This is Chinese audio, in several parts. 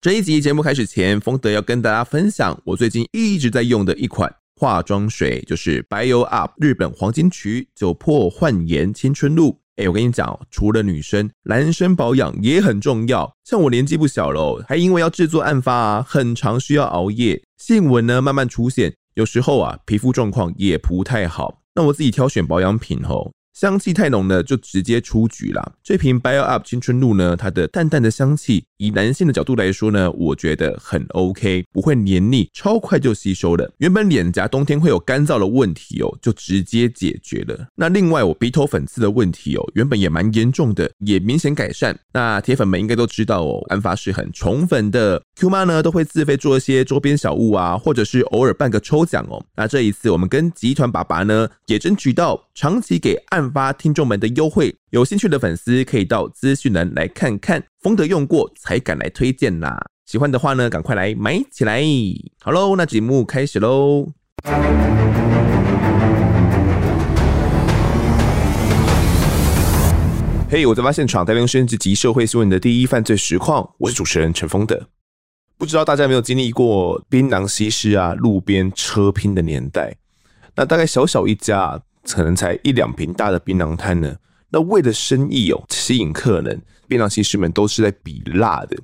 这一集节目开始前，丰德要跟大家分享我最近一直在用的一款化妆水，就是 Bio Up 日本黄金曲酒粕焕颜青春露。哎，我跟你讲，除了女生，男生保养也很重要。像我年纪不小了，还因为要制作案发啊，很常需要熬夜，细纹呢慢慢出现，有时候啊皮肤状况也不太好。那我自己挑选保养品吼。香气太浓呢，就直接出局啦。这瓶 Bio Up 青春露呢，它的淡淡的香气，以男性的角度来说呢，我觉得很 OK，不会黏腻，超快就吸收了。原本脸颊冬天会有干燥的问题哦，就直接解决了。那另外我鼻头粉刺的问题哦，原本也蛮严重的，也明显改善。那铁粉们应该都知道哦，安发是很宠粉的，Q 妈呢都会自费做一些周边小物啊，或者是偶尔办个抽奖哦。那这一次我们跟集团爸爸呢，也争取到长期给发听众们的优惠，有兴趣的粉丝可以到资讯栏来看看。丰德用过才敢来推荐啦，喜欢的话呢，赶快来买起来。好喽，那节目开始喽。嘿我在发现场，带您升级及社会新闻的第一犯罪实况，我是主持人陈丰德。不知道大家有没有经历过槟榔西施啊，路边车拼的年代？那大概小小一家。可能才一两瓶大的槟榔摊呢，那为了生意哦，吸引客人，槟榔西施们都是在比辣的。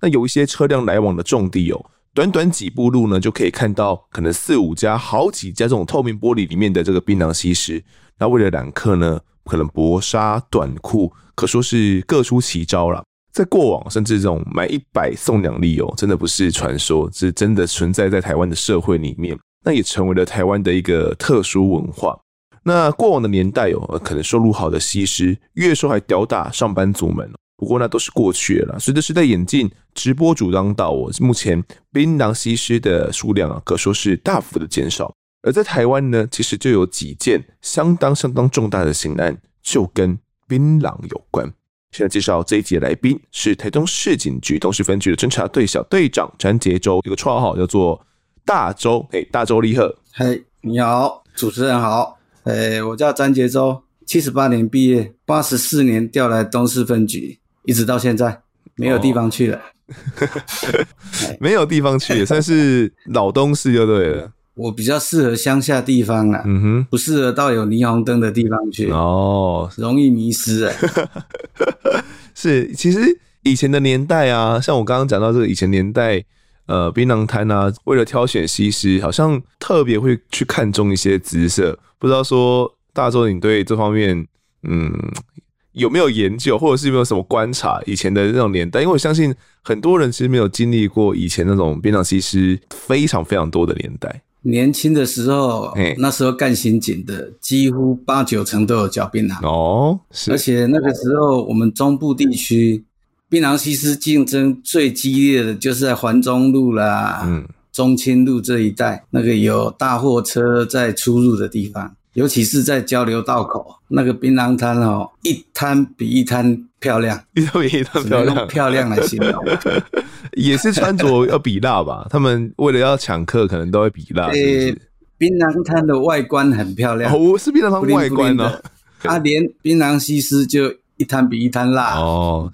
那有一些车辆来往的重地哦，短短几步路呢，就可以看到可能四五家、好几家这种透明玻璃里面的这个槟榔西施。那为了揽客呢，可能薄纱短裤，可说是各出奇招了。在过往，甚至这种买一百送两粒哦，真的不是传说，是真的存在在台湾的社会里面。那也成为了台湾的一个特殊文化。那过往的年代哦，可能收入好的西施，月收还吊打上班族们。不过那都是过去了。随着时代演进，直播主当道哦，目前槟榔西施的数量啊，可说是大幅的减少。而在台湾呢，其实就有几件相当相当重大的刑案，就跟槟榔有关。现在介绍这一集的来宾是台中市警局东势分局的侦查队小队长詹杰洲，有个绰号叫做大洲。嘿，大洲立贺。嘿，你好，主持人好。诶、欸，我叫詹杰洲，七十八年毕业，八十四年调来东市分局，一直到现在没有地方去了。哦、没有地方去，也算是老东市就对了。我比较适合乡下地方啊，嗯哼，不适合到有霓虹灯的地方去哦，容易迷失哎。是，其实以前的年代啊，像我刚刚讲到这个以前年代。呃，槟榔摊啊，为了挑选西施，好像特别会去看中一些姿色。不知道说大洲，你对这方面，嗯，有没有研究，或者是有没有什么观察？以前的那种年代，因为我相信很多人其实没有经历过以前那种槟榔西施非常非常多的年代。年轻的时候，嘿那时候干刑警的几乎八九成都有嚼槟榔哦，是。而且那个时候我们中部地区。槟榔西施竞争最激烈的就是在环中路啦、嗯、中清路这一带，那个有大货车在出入的地方，尤其是在交流道口，那个槟榔摊哦，一摊比一摊漂亮，一摊比一摊漂亮，漂亮来形容，也是穿着要比辣吧？他们为了要抢客，可能都会比辣。是不是？槟榔摊的外观很漂亮，哦，是槟榔摊外观呢、啊，他连槟榔西施就一摊比一摊辣哦。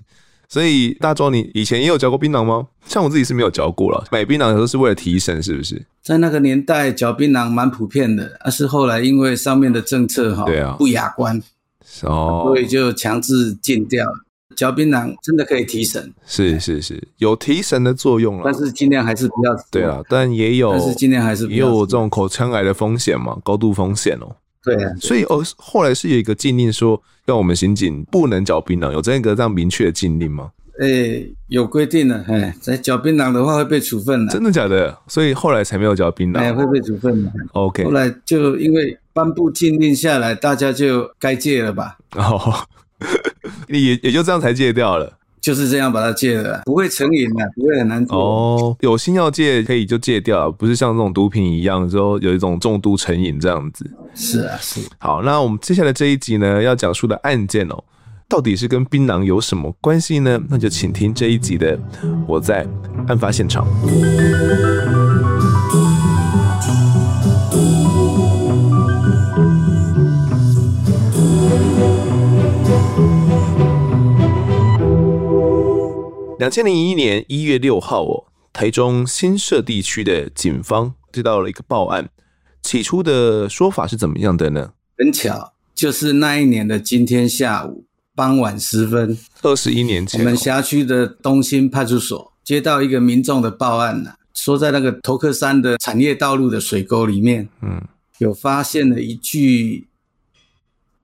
所以大壮，你以前也有嚼过槟榔吗？像我自己是没有嚼过了。买槟榔的时候是为了提神，是不是？在那个年代，嚼槟榔蛮普遍的，但是后来因为上面的政策哈，对啊，不雅观，哦，所以就强制禁掉了。嚼槟榔真的可以提神，是是是，有提神的作用了。但是尽量还是不要。对啊，但也有，但是尽量还是不要也有这种口腔癌的风险嘛，高度风险哦。对啊，所以哦，后来是有一个禁令说，让我们刑警不能嚼槟榔，有这样一个这样明确的禁令吗？诶、欸，有规定的，哎，在嚼槟榔的话会被处分的。真的假的？所以后来才没有嚼槟榔。哎，会被处分的。OK。后来就因为颁布禁令下来，大家就该戒了吧？哦，也也就这样才戒掉了。就是这样把它戒了，不会成瘾的，不会很难做。哦，有心要戒可以就戒掉，不是像这种毒品一样，之后有一种重度成瘾这样子。是啊，是。好，那我们接下来这一集呢，要讲述的案件哦。到底是跟槟榔有什么关系呢？那就请听这一集的《我在案发现场》。两千零一年一月六号哦，台中新社地区的警方接到了一个报案，起初的说法是怎么样的呢？很巧，就是那一年的今天下午傍晚时分，二十一年前，我们辖区的东兴派出所接到一个民众的报案呢，说在那个头克山的产业道路的水沟里面，嗯，有发现了一具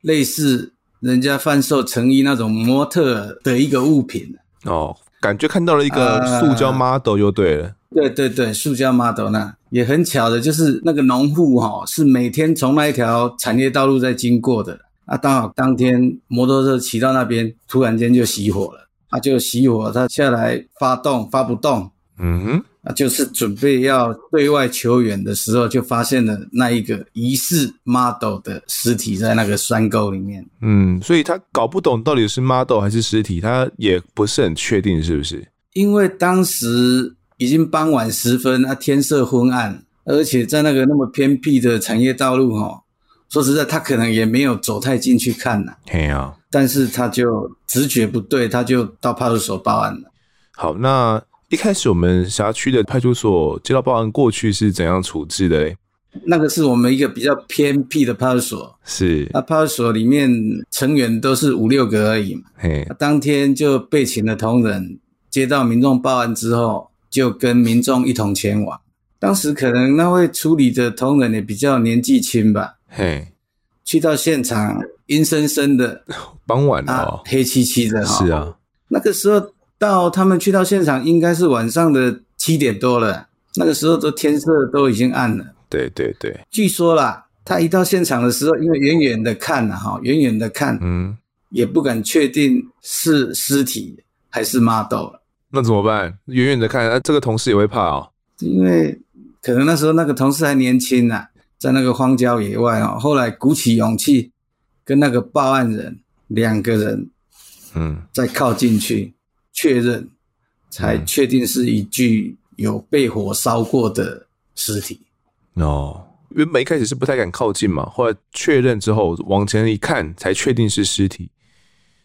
类似人家贩售成衣那种模特的一个物品。哦，感觉看到了一个塑胶 model 就对了。呃对对对，塑胶 model 那也很巧的，就是那个农户哈，是每天从那一条产业道路在经过的。啊，刚好当天摩托车骑到那边，突然间就熄火了。啊，就熄火，他下来发动发不动，嗯哼，啊，就是准备要对外求援的时候，就发现了那一个疑似 model 的尸体在那个山沟里面。嗯，所以他搞不懂到底是 model 还是尸体，他也不是很确定是不是？因为当时。已经傍晚时分，啊，天色昏暗，而且在那个那么偏僻的产业道路，哈，说实在，他可能也没有走太近去看呐。嘿啊，但是他就直觉不对，他就到派出所报案了。好，那一开始我们辖区的派出所接到报案过去是怎样处置的嘞？那个是我们一个比较偏僻的派出所，是那派出所里面成员都是五六个而已嘛。嘿，当天就被请的同仁接到民众报案之后。就跟民众一同前往。当时可能那位处理的同仁也比较年纪轻吧。嘿，去到现场，阴森森的，傍晚哦，啊、黑漆漆的。是啊，那个时候到他们去到现场，应该是晚上的七点多了。那个时候都天色都已经暗了。对对对。据说啦，他一到现场的时候，因为远远的看啊，哈，远远的看，嗯，也不敢确定是尸体还是 model。那怎么办？远远的看，啊，这个同事也会怕哦。因为可能那时候那个同事还年轻啊，在那个荒郊野外哦。后来鼓起勇气，跟那个报案人两个人，嗯，再靠进去确认，才确定是一具有被火烧过的尸体。哦，原本一开始是不太敢靠近嘛，后来确认之后往前一看，才确定是尸体。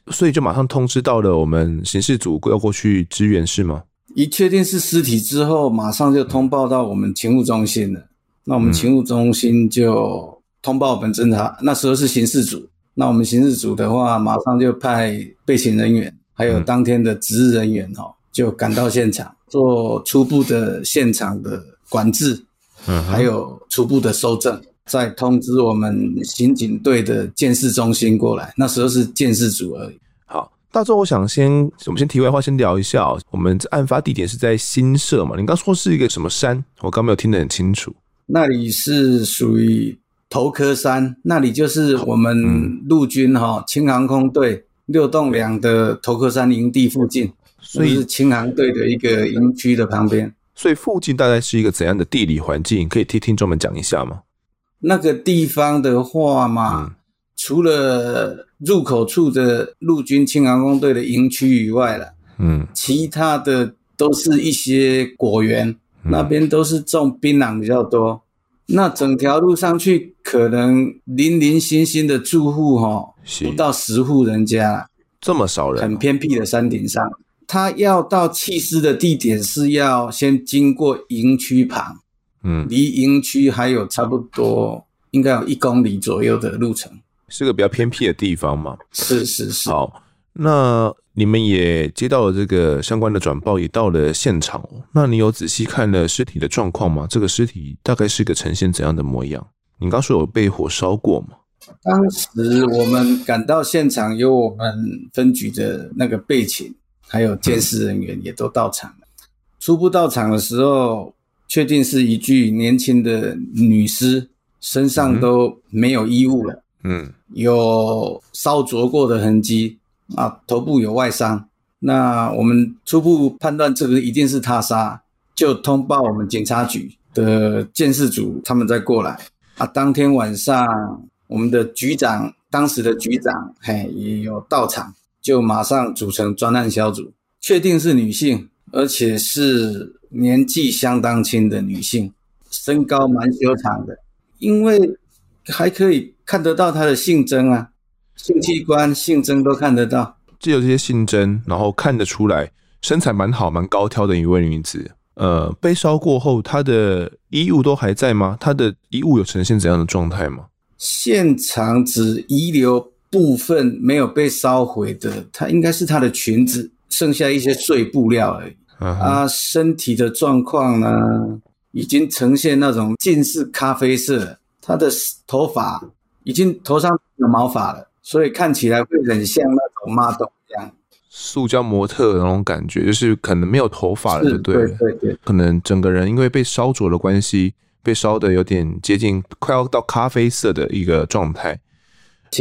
所以就马上通知到了我们刑事组要过去支援是吗？一确定是尸体之后，马上就通报到我们勤务中心了。那我们勤务中心就通报我们侦查，那时候是刑事组。那我们刑事组的话，马上就派备勤人员，还有当天的值日人员哦，就赶到现场 做初步的现场的管制，嗯，还有初步的收证。再通知我们刑警队的监视中心过来，那时候是监视组而已。好，大周，我想先，我们先题外话，先聊一下。我们案发地点是在新社嘛？你刚说是一个什么山？我刚没有听得很清楚。那里是属于头科山，那里就是我们陆军哈轻航空队六栋梁的头壳山营地附近，所以是青航队的一个营区的旁边。所以附近大概是一个怎样的地理环境？可以替听众们讲一下吗？那个地方的话嘛，嗯、除了入口处的陆军青航工队的营区以外了，嗯，其他的都是一些果园，嗯、那边都是种槟榔比较多。那整条路上去，可能零零星星的住户哈，不到十户人家，这么少人，很偏僻的山顶上，他要到弃尸的地点是要先经过营区旁。嗯，离营区还有差不多应该有一公里左右的路程，是个比较偏僻的地方嘛？是是是。好，那你们也接到了这个相关的转报，也到了现场。那你有仔细看了尸体的状况吗？这个尸体大概是个呈现怎样的模样？你刚说有被火烧过吗？当时我们赶到现场，有我们分局的那个备勤，还有监视人员也都到场了。嗯、初步到场的时候。确定是一具年轻的女尸，身上都没有衣物了，嗯，有烧灼过的痕迹啊，头部有外伤。那我们初步判断这个一定是他杀，就通报我们警察局的监视组，他们再过来啊。当天晚上，我们的局长，当时的局长，嘿，也有到场，就马上组成专案小组，确定是女性，而且是。年纪相当轻的女性，身高蛮修长的，因为还可以看得到她的性征啊，性器官、性征都看得到。只有这些性征，然后看得出来身材蛮好、蛮高挑的一位女子。呃，被烧过后，她的衣物都还在吗？她的衣物有呈现怎样的状态吗？现场只遗留部分没有被烧毁的，它应该是她的裙子，剩下一些碎布料而已。啊，啊，身体的状况呢，已经呈现那种近似咖啡色，她的头发已经头上有毛发了，所以看起来会很像那种 model 一样。塑胶模特的那种感觉，就是可能没有头发了，就对了。对对对，可能整个人因为被烧灼的关系，被烧的有点接近快要到咖啡色的一个状态。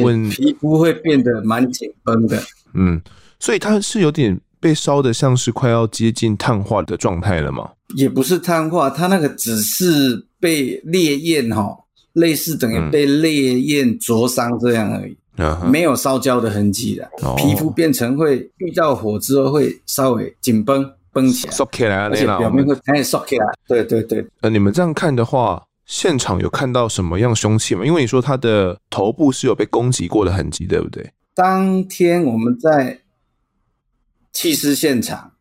问皮肤会变得蛮紧绷的。嗯，所以它是有点被烧的像是快要接近碳化的状态了吗？也不是碳化，它那个只是被烈焰哈，类似等于被烈焰灼伤这样而已。没有烧焦的痕迹的，皮肤变成会遇到火之后会稍微紧绷绷起来，缩起来，而且表面会开始缩起来。对对对。呃，你们这样看的话，现场有看到什么样凶器吗？因为你说他的头部是有被攻击过的痕迹，对不对？当天我们在弃尸现场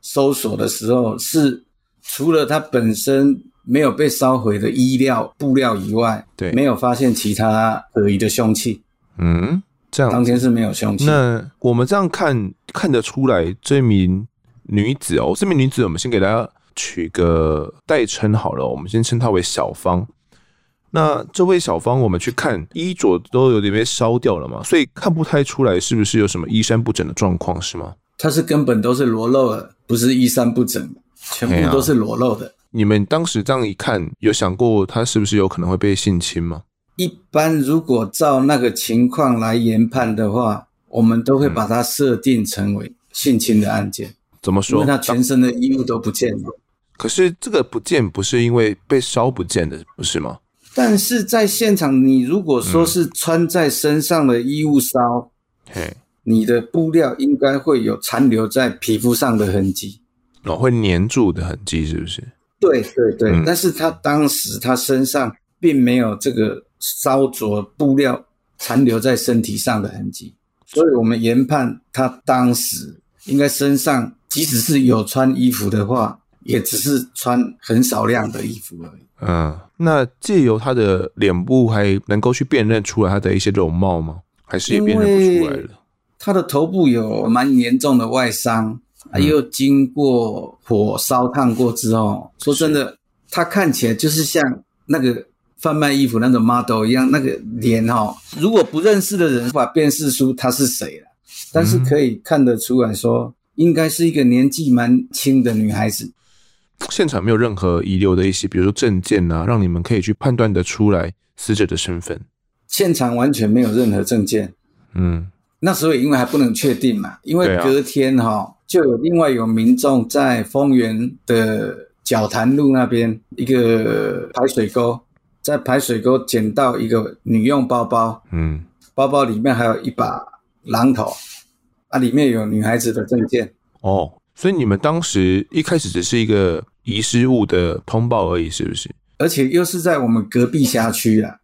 搜索的时候，是除了他本身没有被烧毁的衣料布料以外，对，没有发现其他可疑的凶器。嗯，这样当天是没有凶器。那我们这样看看得出来，这名女子哦，这名女子，我们先给大家取个代称好了，我们先称她为小芳。那这位小芳，我们去看衣着都有点被烧掉了嘛，所以看不太出来是不是有什么衣衫不整的状况，是吗？她是根本都是裸露的，不是衣衫不整，全部都是裸露的。啊，你们当时这样一看，有想过她是不是有可能会被性侵吗？一般如果照那个情况来研判的话，我们都会把它设定成为性侵的案件。怎么说？因为他全身的衣物都不见了。可是这个不见不是因为被烧不见的，不是吗？但是在现场，你如果说是穿在身上的衣物烧，嘿、嗯，你的布料应该会有残留在皮肤上的痕迹，哦，会粘住的痕迹，是不是？对对对。嗯、但是他当时他身上并没有这个。烧灼布料残留在身体上的痕迹，所以我们研判他当时应该身上即使是有穿衣服的话，也只是穿很少量的衣服而已。嗯，那借由他的脸部还能够去辨认出来他的一些容貌吗？还是也辨认不出来了？他的头部有蛮严重的外伤，嗯、又经过火烧烫过之后，说真的，他看起来就是像那个。贩卖衣服那种 model 一样，那个脸哈，如果不认识的人无法辨识出他是谁了，但是可以看得出来说，应该是一个年纪蛮轻的女孩子。现场没有任何遗留的一些，比如说证件啊，让你们可以去判断得出来死者的身份。现场完全没有任何证件。嗯，那时候因为还不能确定嘛，因为隔天哈就有另外有民众在丰原的角潭路那边一个排水沟。在排水沟捡到一个女用包包，嗯，包包里面还有一把榔头，啊，里面有女孩子的证件。哦，所以你们当时一开始只是一个遗失物的通报而已，是不是？而且又是在我们隔壁辖区啊，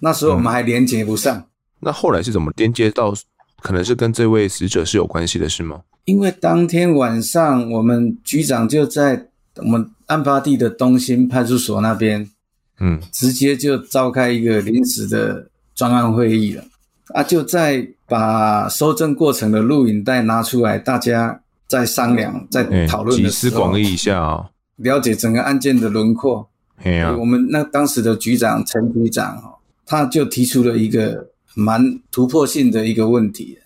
那时候我们还连接不上。嗯。那后来是怎么连接到？可能是跟这位死者是有关系的，是吗？因为当天晚上我们局长就在我们案发地的东兴派出所那边。嗯，直接就召开一个临时的专案会议了啊！就在把收证过程的录影带拿出来，大家再商量、再讨论的时候，集思广益一下啊、哦，了解整个案件的轮廓。哎呀，我们那当时的局长陈局长哦，他就提出了一个蛮突破性的一个问题，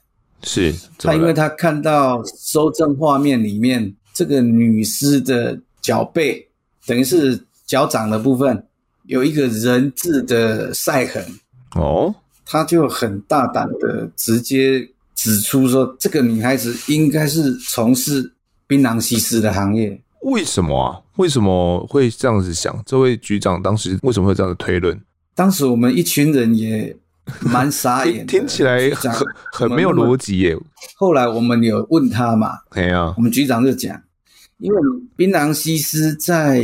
是他因为他看到收证画面里面这个女尸的脚背，等于是脚掌的部分。有一个人字的晒痕。哦，他就很大胆的直接指出说，这个女孩子应该是从事槟榔西施的行业。为什么啊？为什么会这样子想？这位局长当时为什么会这样的推论？当时我们一群人也蛮傻眼的，听起来很很没有逻辑耶。后来我们有问他嘛？对啊，我们局长就讲，因为槟榔西施在。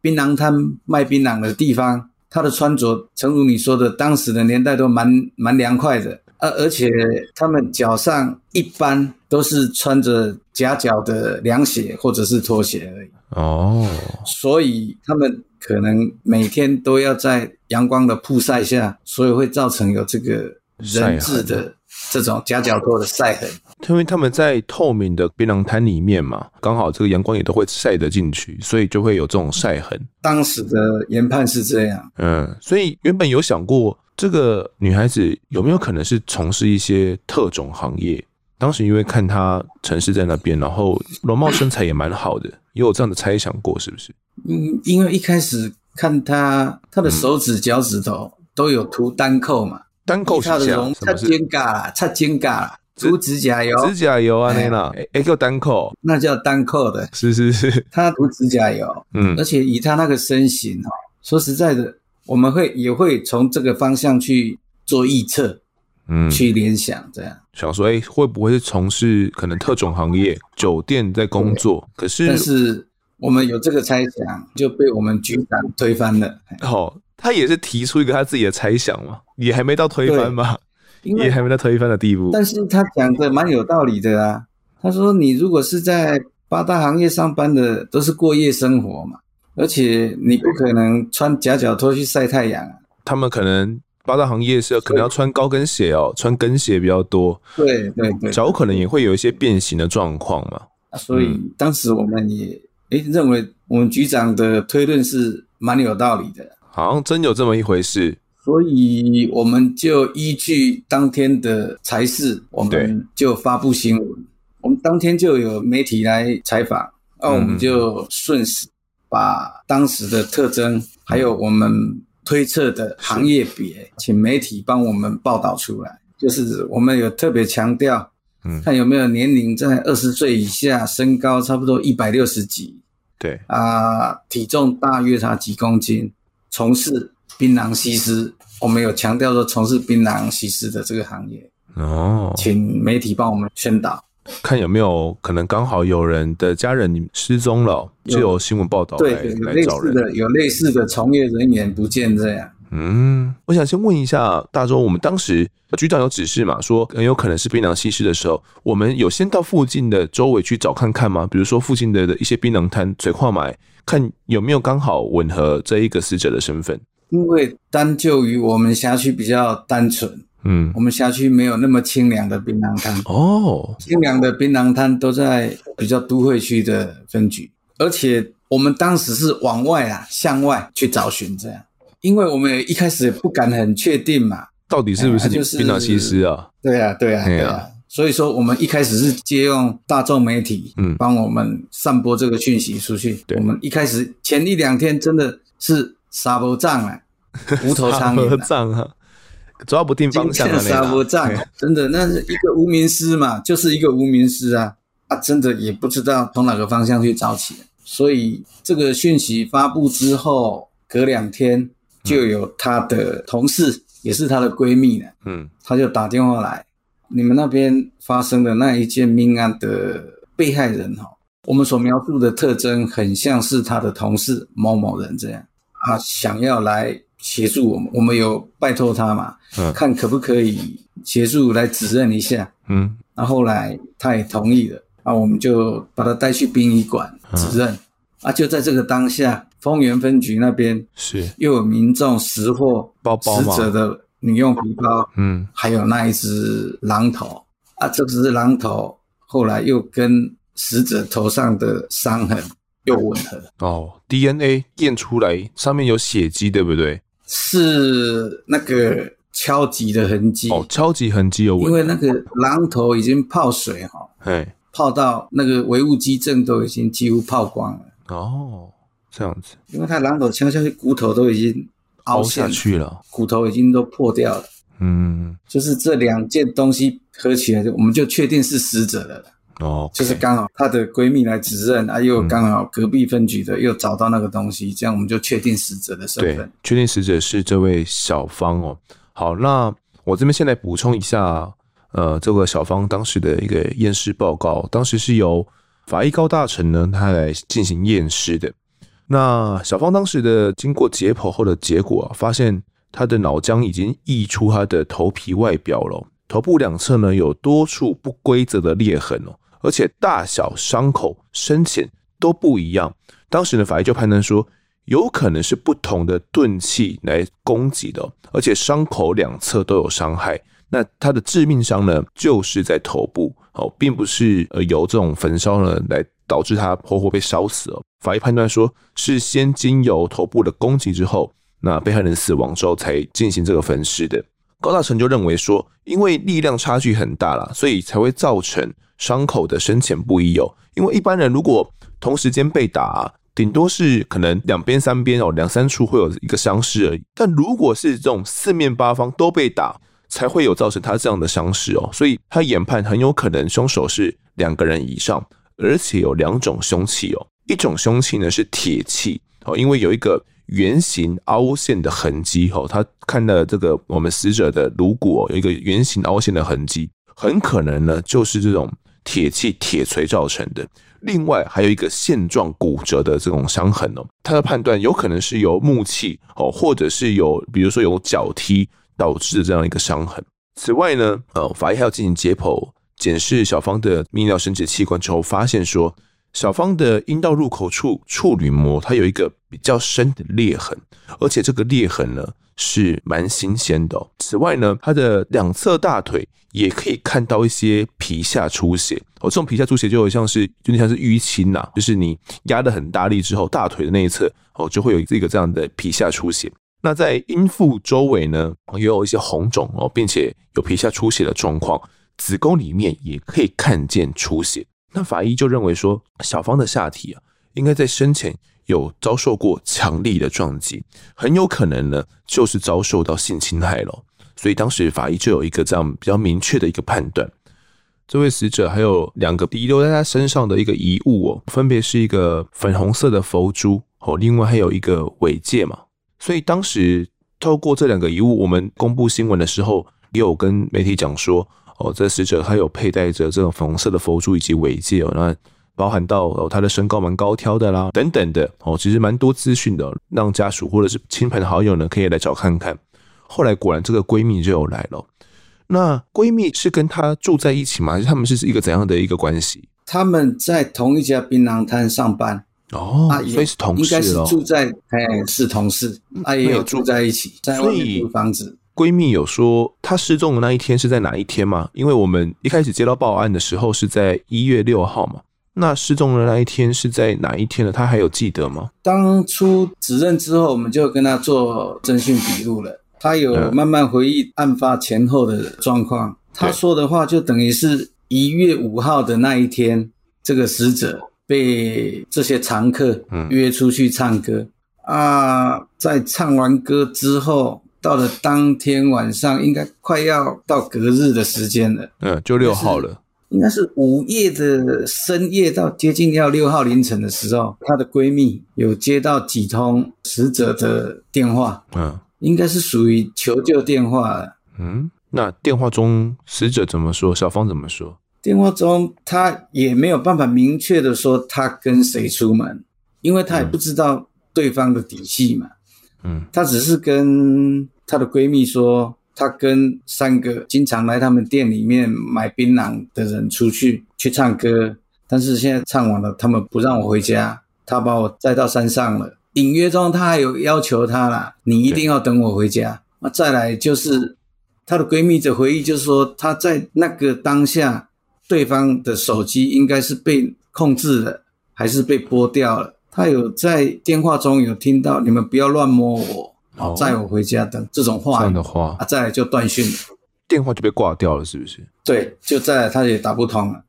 槟榔摊卖槟榔的地方，他的穿着，诚如你说的，当时的年代都蛮蛮凉快的。啊，而且他们脚上一般都是穿着夹脚的凉鞋或者是拖鞋而已。哦，所以他们可能每天都要在阳光的曝晒下，所以会造成有这个人字的这种夹脚拖的晒痕。因为他们在透明的槟榔摊里面嘛，刚好这个阳光也都会晒得进去，所以就会有这种晒痕。当时的研判是这样，嗯，所以原本有想过这个女孩子有没有可能是从事一些特种行业？当时因为看她城市在那边，然后容貌身材也蛮好的，也有这样的猜想过，是不是？嗯，因为一开始看她，她的手指、脚趾头都有涂单扣嘛，单扣是这样，擦肩胛啦，擦肩胛啦。涂指甲油，指甲油啊，那啦，哎，叫单扣，那叫单扣的，是是是，他涂指甲油，嗯，而且以他那个身形哦，说实在的，我们会也会从这个方向去做预测，嗯，去联想这样，想说，哎，会不会是从事可能特种行业，酒店在工作？可是，但是我们有这个猜想，就被我们局长推翻了。哦，他也是提出一个他自己的猜想嘛，也还没到推翻嘛。也还没到推翻的地步，但是他讲的蛮有道理的啊。他说：“你如果是在八大行业上班的，都是过夜生活嘛，而且你不可能穿夹脚拖去晒太阳啊。他们可能八大行业是可能要穿高跟鞋哦，穿跟鞋比较多。对对对，脚可能也会有一些变形的状况嘛。所以当时我们也诶认为我们局长的推论是蛮有道理的，好像真有这么一回事。”所以我们就依据当天的财势，我们就发布新闻。我们当天就有媒体来采访，那我们就顺势把当时的特征，还有我们推测的行业别，请媒体帮我们报道出来。就是我们有特别强调，嗯，看有没有年龄在二十岁以下，身高差不多一百六十几，对啊，体重大约差几公斤，从事槟榔西施。我们有强调说从事槟榔西施的这个行业哦，请媒体帮我们宣导，看有没有可能刚好有人的家人失踪了，就有新闻报道来对来找人，有类似的从业人员不见这样。嗯，我想先问一下大周，我们当时局长有指示嘛，说很有可能是槟榔西施的时候，我们有先到附近的周围去找看看吗？比如说附近的的一些槟榔摊、水矿买，看有没有刚好吻合这一个死者的身份。因为单就于我们辖区比较单纯，嗯，我们辖区没有那么清凉的槟榔摊。哦，清凉的槟榔摊都在比较都会区的分局，而且我们当时是往外啊，向外去找寻这样，因为我们一开始也不敢很确定嘛，到底是不是槟榔西施啊？对啊，对啊，对啊，所以说我们一开始是借用大众媒体，嗯，帮我们散播这个讯息出去。对，我们一开始前一两天真的是。沙波藏啊，无头苍蝇啊，抓不定方向啊！沙不仗，真的，那是一个无名尸嘛，就是一个无名尸啊啊！真的也不知道从哪个方向去找起，所以这个讯息发布之后，隔两天就有她的同事，嗯、也是她的闺蜜呢，嗯，她就打电话来，你们那边发生的那一件命案的被害人哈，我们所描述的特征很像是她的同事某某人这样。他想要来协助我们，我们有拜托他嘛，嗯，看可不可以协助来指认一下，嗯，那后后来他也同意了，啊，我们就把他带去殡仪馆指认，嗯，啊，就在这个当下，丰原分局那边是。又有民众拾获包包死者的女用皮包，嗯，还有那一只榔头，啊，这只榔头后来又跟死者头上的伤痕。又吻合。哦，DNA 验出来上面有血迹，对不对？是那个敲击的痕迹。哦，敲击痕迹有，因为那个榔头已经泡水哈，嘿，泡到那个唯物基证都已经几乎泡光了。哦，这样子，因为它榔头敲下去，骨头都已经凹下去了，骨头已经都破掉了，嗯，就是这两件东西合起来，就我们就确定是死者的了。哦，就是刚好她的闺蜜来指认，啊，又刚好隔壁分局的又找到那个东西，这样我们就确定死者的身份，确定死者是这位小芳哦。好，那我这边先来补充一下，呃，这个小芳当时的一个验尸报告，当时是由法医高大成呢，他来进行验尸的。那小芳当时的经过解剖后的结果啊，发现她的脑浆已经溢出她的头皮外表了。头部两侧呢有多处不规则的裂痕哦，而且大小、伤口深浅都不一样。当时呢，法医就判断说，有可能是不同的钝器来攻击的，而且伤口两侧都有伤害。那他的致命伤呢，就是在头部哦，并不是呃由这种焚烧呢来导致他活活被烧死哦。法医判断说是先经由头部的攻击之后，那被害人死亡之后才进行这个焚尸的。高大成就认为说，因为力量差距很大啦，所以才会造成伤口的深浅不一哦。因为一般人如果同时间被打，顶多是可能两边三边哦两三处会有一个伤势而已。但如果是这种四面八方都被打，才会有造成他这样的伤势哦，所以他研判很有可能凶手是两个人以上，而且有两种凶器哦，一种凶器呢是铁器哦，因为有一个圆形凹陷的痕迹哦，他看到这个我们死者的颅骨哦，有一个圆形凹陷的痕迹，很可能呢就是这种铁器铁锤造成的。另外还有一个线状骨折的这种伤痕哦，他的判断有可能是由木器哦，或者是有比如说有脚踢。导致的这样一个伤痕。此外呢，呃，法医还要进行解剖，检视小芳的泌尿生殖器官之后，发现说，小芳的阴道入口处处女膜它有一个比较深的裂痕，而且这个裂痕呢是蛮新鲜的。此外呢，她的两侧大腿也可以看到一些皮下出血哦，这种皮下出血就有像是，就像是淤青呐，就是你压得很大力之后，大腿的那一侧哦就会有这个这样的皮下出血。那在阴腹周围呢，也有一些红肿哦，并且有皮下出血的状况。子宫里面也可以看见出血。那法医就认为说，小芳的下体啊，应该在生前有遭受过强力的撞击，很有可能呢，就是遭受到性侵害了。所以当时法医就有一个这样比较明确的一个判断。这位死者还有两个遗留在他身上的一个遗物哦，分别是一个粉红色的佛珠哦，另外还有一个尾戒嘛。所以当时透过这两个遗物，我们公布新闻的时候，也有跟媒体讲说，哦，这死者他有佩戴着这种粉红色的佛珠以及尾戒哦，那包含到哦他的身高蛮高挑的啦，等等的哦，其实蛮多资讯的，让家属或者是亲朋好友呢可以来找看看。后来果然这个闺蜜就有来了，那闺蜜是跟她住在一起吗？还是他们是一个怎样的一个关系？他们在同一家槟榔摊上班。哦，所以是同事，应该是住在，哎，是同事，啊，也有住在一起，在外面租房子。闺蜜有说她失踪的那一天是在哪一天吗？因为我们一开始接到报案的时候是在一月六号嘛，那失踪的那一天是在哪一天呢？他还有记得吗？当初指认之后，我们就跟他做侦讯笔录了，他有慢慢回忆案发前后的状况。他说的话就等于是一月五号的那一天，这个死者。被这些常客约出去唱歌，嗯、啊，在唱完歌之后，到了当天晚上，应该快要到隔日的时间了。嗯，就六号了，应该是午夜的深夜到接近要六号凌晨的时候，她的闺蜜有接到几通死者的电话，嗯，应该是属于求救电话。嗯，那电话中死者怎么说？小芳怎么说？电话中，她也没有办法明确的说她跟谁出门，因为她也不知道对方的底细嘛。嗯，她只是跟她的闺蜜说，他跟三个经常来他们店里面买槟榔的人出去去唱歌，但是现在唱完了，他们不让我回家，他把我载到山上了。隐约中，他还有要求他啦，你一定要等我回家。那再来就是他的闺蜜的回忆，就是说他在那个当下。对方的手机应该是被控制了，还是被拨掉了？他有在电话中有听到“你们不要乱摸我，好载我回家”等这种话。这样的话啊，再来就断讯了，电话就被挂掉了，是不是？对，就再来他也打不通了。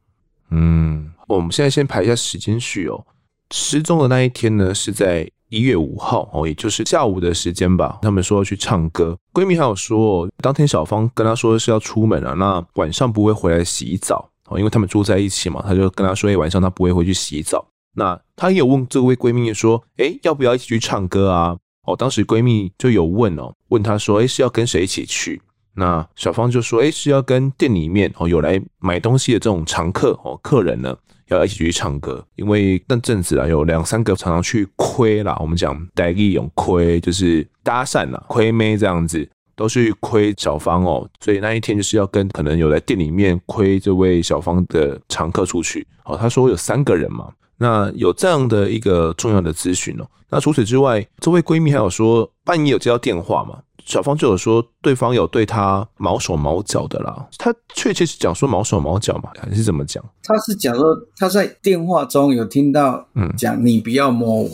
嗯，我们现在先排一下时间序哦。失踪的那一天呢，是在一月五号哦，也就是下午的时间吧。他们说要去唱歌，闺蜜还有说，当天小芳跟她说是要出门了，那晚上不会回来洗澡。哦，因为他们住在一起嘛，她就跟她说：“哎，晚上她不会回去洗澡。”那她也有问这位闺蜜说：“哎，要不要一起去唱歌啊？”哦，当时闺蜜就有问哦，问她说：“哎，是要跟谁一起去？”那小芳就说：“哎，是要跟店里面哦有来买东西的这种常客哦客人呢，要一起去唱歌。因为那阵子啊，有两三个常常去亏啦，我们讲台语用亏就是搭讪啦，亏妹这样子。”都是亏小芳哦，所以那一天就是要跟可能有在店里面亏这位小芳的常客出去。哦，他说有三个人嘛，那有这样的一个重要的资讯哦。那除此之外，这位闺蜜还有说半夜有接到电话嘛？小芳就有说对方有对她毛手毛脚的啦。她确切是讲说毛手毛脚嘛，还是怎么讲？她是讲说她在电话中有听到嗯讲你不要摸我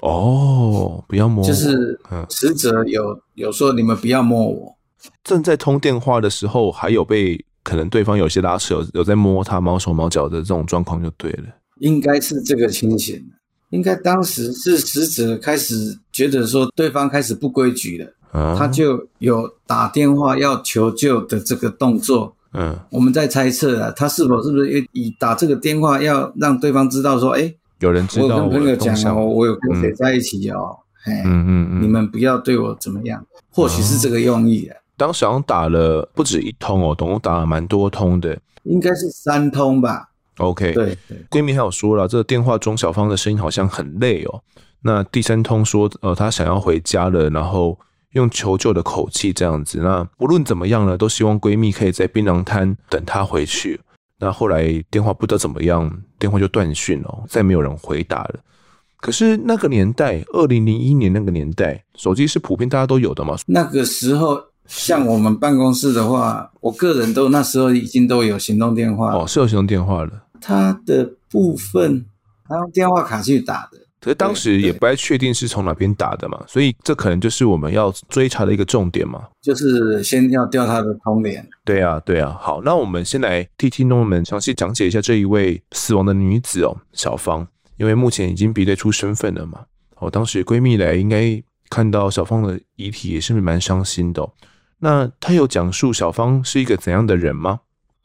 哦，不要摸我，就是死者有有说你们不要摸我。正在通电话的时候，还有被可能对方有些拉扯，有有在摸她毛手毛脚的这种状况就对了。应该是这个情形。应该当时是死者开始觉得说对方开始不规矩了，啊，他就有打电话要求救的这个动作。嗯，我们在猜测啊，他是否是不是以打这个电话要让对方知道说，哎，有人知道我，我跟朋友讲哦，我有跟谁在一起哦，哎，嗯嗯嗯，你们不要对我怎么样，或许是这个用意啊。当时好像打了不止一通哦，总共打了蛮多通的，应该是三通吧。OK，对对，闺蜜还有说了，这个电话中小芳的声音好像很累哦。那第三通说，呃，她想要回家了，然后用求救的口气这样子。那不论怎么样呢，都希望闺蜜可以在槟榔摊等她回去。那后来电话不知道怎么样，电话就断讯了，再没有人回答了。可是那个年代，二零零一年那个年代，手机是普遍大家都有的嘛？那个时候，像我们办公室的话，我个人都那时候已经都有行动电话哦，是有行动电话了。他的部分，他用电话卡去打的，可是当时也不太确定是从哪边打的嘛，所以这可能就是我们要追查的一个重点嘛，就是先要调他的通联。对啊，对啊。好，那我们先来替听众们详细讲解一下这一位死亡的女子哦，小芳，因为目前已经比对出身份了嘛。哦，当时闺蜜来应该看到小芳的遗体也是蛮伤心的哦。那她有讲述小芳是一个怎样的人吗？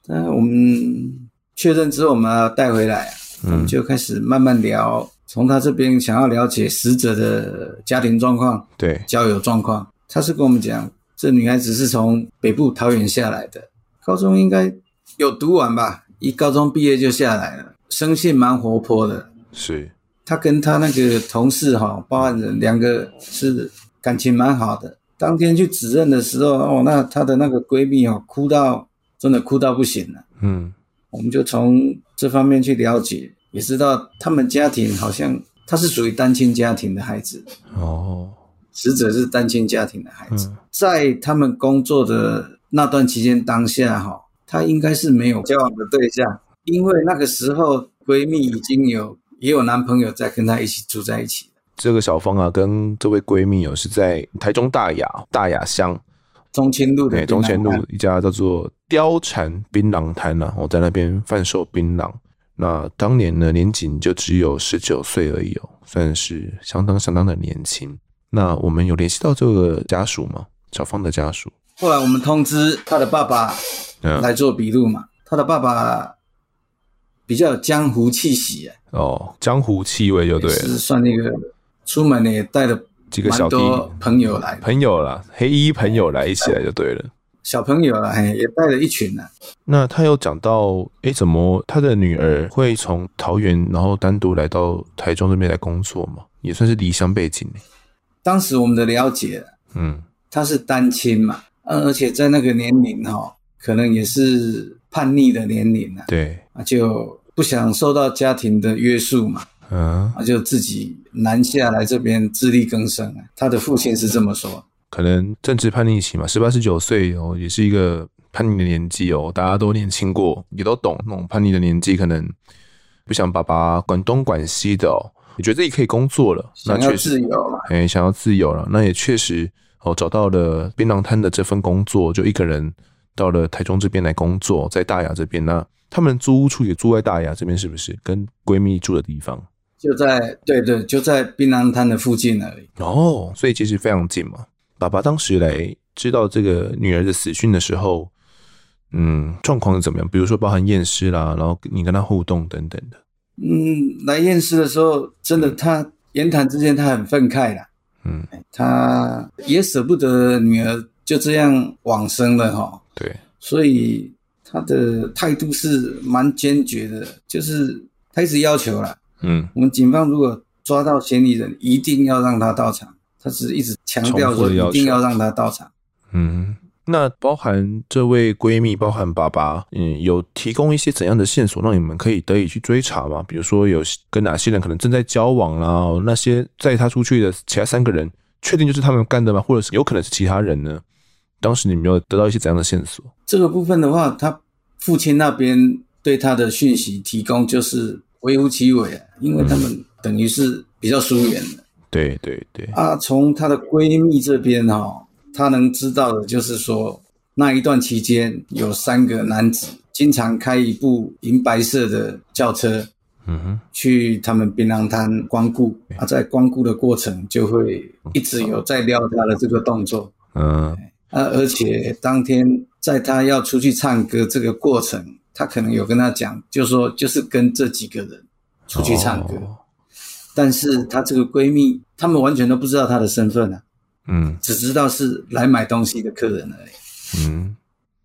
那我们。确认之后，我们要带回来，我们就开始慢慢聊。从他这边想要了解死者的家庭状况，对，交友状况。他是跟我们讲，这女孩子是从北部桃园下来的，高中应该有读完吧，一高中毕业就下来了，生性蛮活泼的。是，他跟他那个同事哈，报案人两个是感情蛮好的。当天去指认的时候，哦，那她的那个闺蜜哦，哭到真的哭到不行了。嗯。我们就从这方面去了解，也知道他们家庭好像他是属于单亲家庭的孩子哦，死者是单亲家庭的孩子，在他们工作的那段期间当下哈，他应该是没有交往的对象，因为那个时候闺蜜已经有也有男朋友在跟她一起住在一起。这个小芳啊，跟这位闺蜜有是在台中大雅大雅乡。中清路的中清路一家叫做貂蝉槟榔摊呐，我在那边贩售槟榔。那当年呢，年仅就只有十九岁而已哦，算是相当相当的年轻。那我们有联系到这个家属吗？小芳的家属。后来我们通知他的爸爸来做笔录嘛，他的爸爸比较有江湖气息啊。哦，江湖气味就对了，是算那个出门呢也带了。几个小弟朋友来，朋友啦，黑衣朋友来一起来就对了。小朋友啦，也带了一群呢。那他有讲到，哎，怎么他的女儿会从桃园，然后单独来到台中这边来工作吗？也算是离乡背井。当时我们的了解，嗯，他是单亲嘛，嗯，而且在那个年龄哈，可能也是叛逆的年龄啊。对，就不想受到家庭的约束嘛。嗯，他就自己南下来这边自力更生。他的父亲是这么说，可能正值叛逆期嘛，十八十九岁哦，也是一个叛逆的年纪哦。大家都年轻过，也都懂那种叛逆的年纪，可能不想爸爸管东管西的哦。你觉得自己可以工作了，那确实自由了，哎，想要自由了，那也确实哦，找到了槟榔摊的这份工作，就一个人到了台中这边来工作，在大雅这边。那他们租屋处也住在大雅这边，是不是跟闺蜜住的地方？就在对对，就在槟榔摊的附近而已。哦，所以其实非常近嘛。爸爸当时来知道这个女儿的死讯的时候，嗯，状况是怎么样？比如说包含验尸啦，然后你跟他互动等等的。嗯，来验尸的时候，真的他言谈之间他很愤慨啦。嗯，他也舍不得女儿就这样往生了哈。对，所以他的态度是蛮坚决的，就是他一直要求啦。嗯，我们警方如果抓到嫌疑人，一定要让他到场。他是一直强调说，一定要让他到场。嗯，那包含这位闺蜜，包含爸爸，嗯，有提供一些怎样的线索让你们可以得以去追查吗？比如说有跟哪些人可能正在交往啦，那些载他出去的其他三个人，确定就是他们干的吗？或者是有可能是其他人呢？当时你们有得到一些怎样的线索？这个部分的话，他父亲那边对他的讯息提供就是微乎其微啊，因为他们等于是比较疏远的。对对对。啊，从她的闺蜜这边哈。她能知道的就是说，那一段期间有三个男子经常开一部银白色的轿车，嗯哼，去他们槟榔摊光顾。啊，在光顾的过程就会一直有在撩她的这个动作，嗯，啊，而且当天在她要出去唱歌这个过程，她可能有跟她讲，就说就是跟这几个人出去唱歌，哦，但是她这个闺蜜，他们完全都不知道她的身份啊。嗯，只知道是来买东西的客人而已。嗯，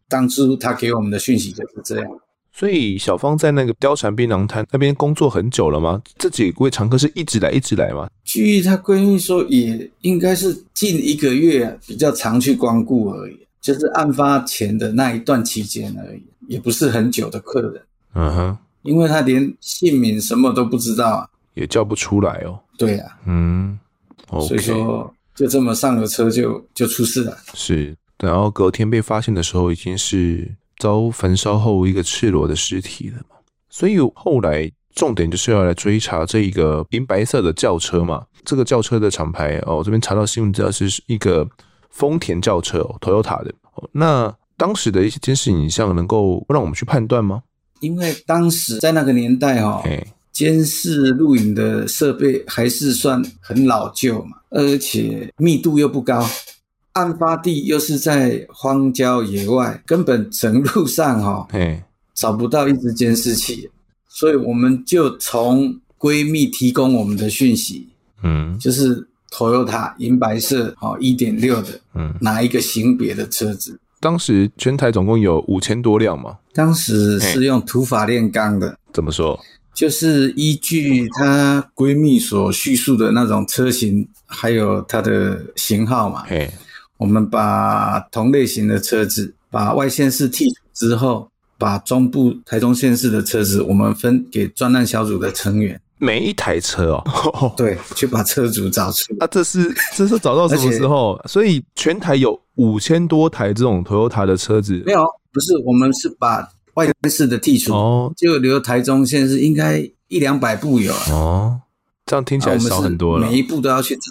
当初她给我们的讯息就是这样。所以小芳在那个貂蝉槟榔摊那边工作很久了吗？这几位常客是一直来一直来吗？据她闺蜜说，也应该是近一个月比较常去光顾而已，就是案发前的那一段期间而已，也不是很久的客人。嗯哼，因为她连姓名什么都不知道啊，也叫不出来哦。对啊，嗯，okay. 所以说。就这么上了车就就出事了，是，然后隔天被发现的时候已经是遭焚烧后一个赤裸的尸体了嘛，所以后来重点就是要来追查这一个银白色的轿车嘛，这个轿车的厂牌哦，我这边查到新闻资料是一个丰田轿车哦，Toyota 的，那当时的一些监视影像能够让我们去判断吗？因为当时在那个年代哈、哦。监视录影的设备还是算很老旧嘛，而且密度又不高，案发地又是在荒郊野外，根本整路上哈、哦，找不到一支监视器，所以我们就从闺蜜提供我们的讯息，嗯，就是 Toyota 银白色哦，一点六的，嗯，哪一个型别的车子？当时全台总共有五千多辆嘛，当时是用土法炼钢的，怎么说？就是依据她闺蜜所叙述的那种车型，还有它的型号嘛，嘿，我们把同类型的车子，把外县市剔除之后，把中部台中县市的车子，我们分给专案小组的成员，每一台车哦，对，去把车主找出。啊，这是这是找到什么时候？所以全台有五千多台这种 Toyota 的车子？没有，不是，我们是把。外县市的剔除哦，就留台中县是应该一两百部有哦，这样听起来少很多了。每一步都要去找，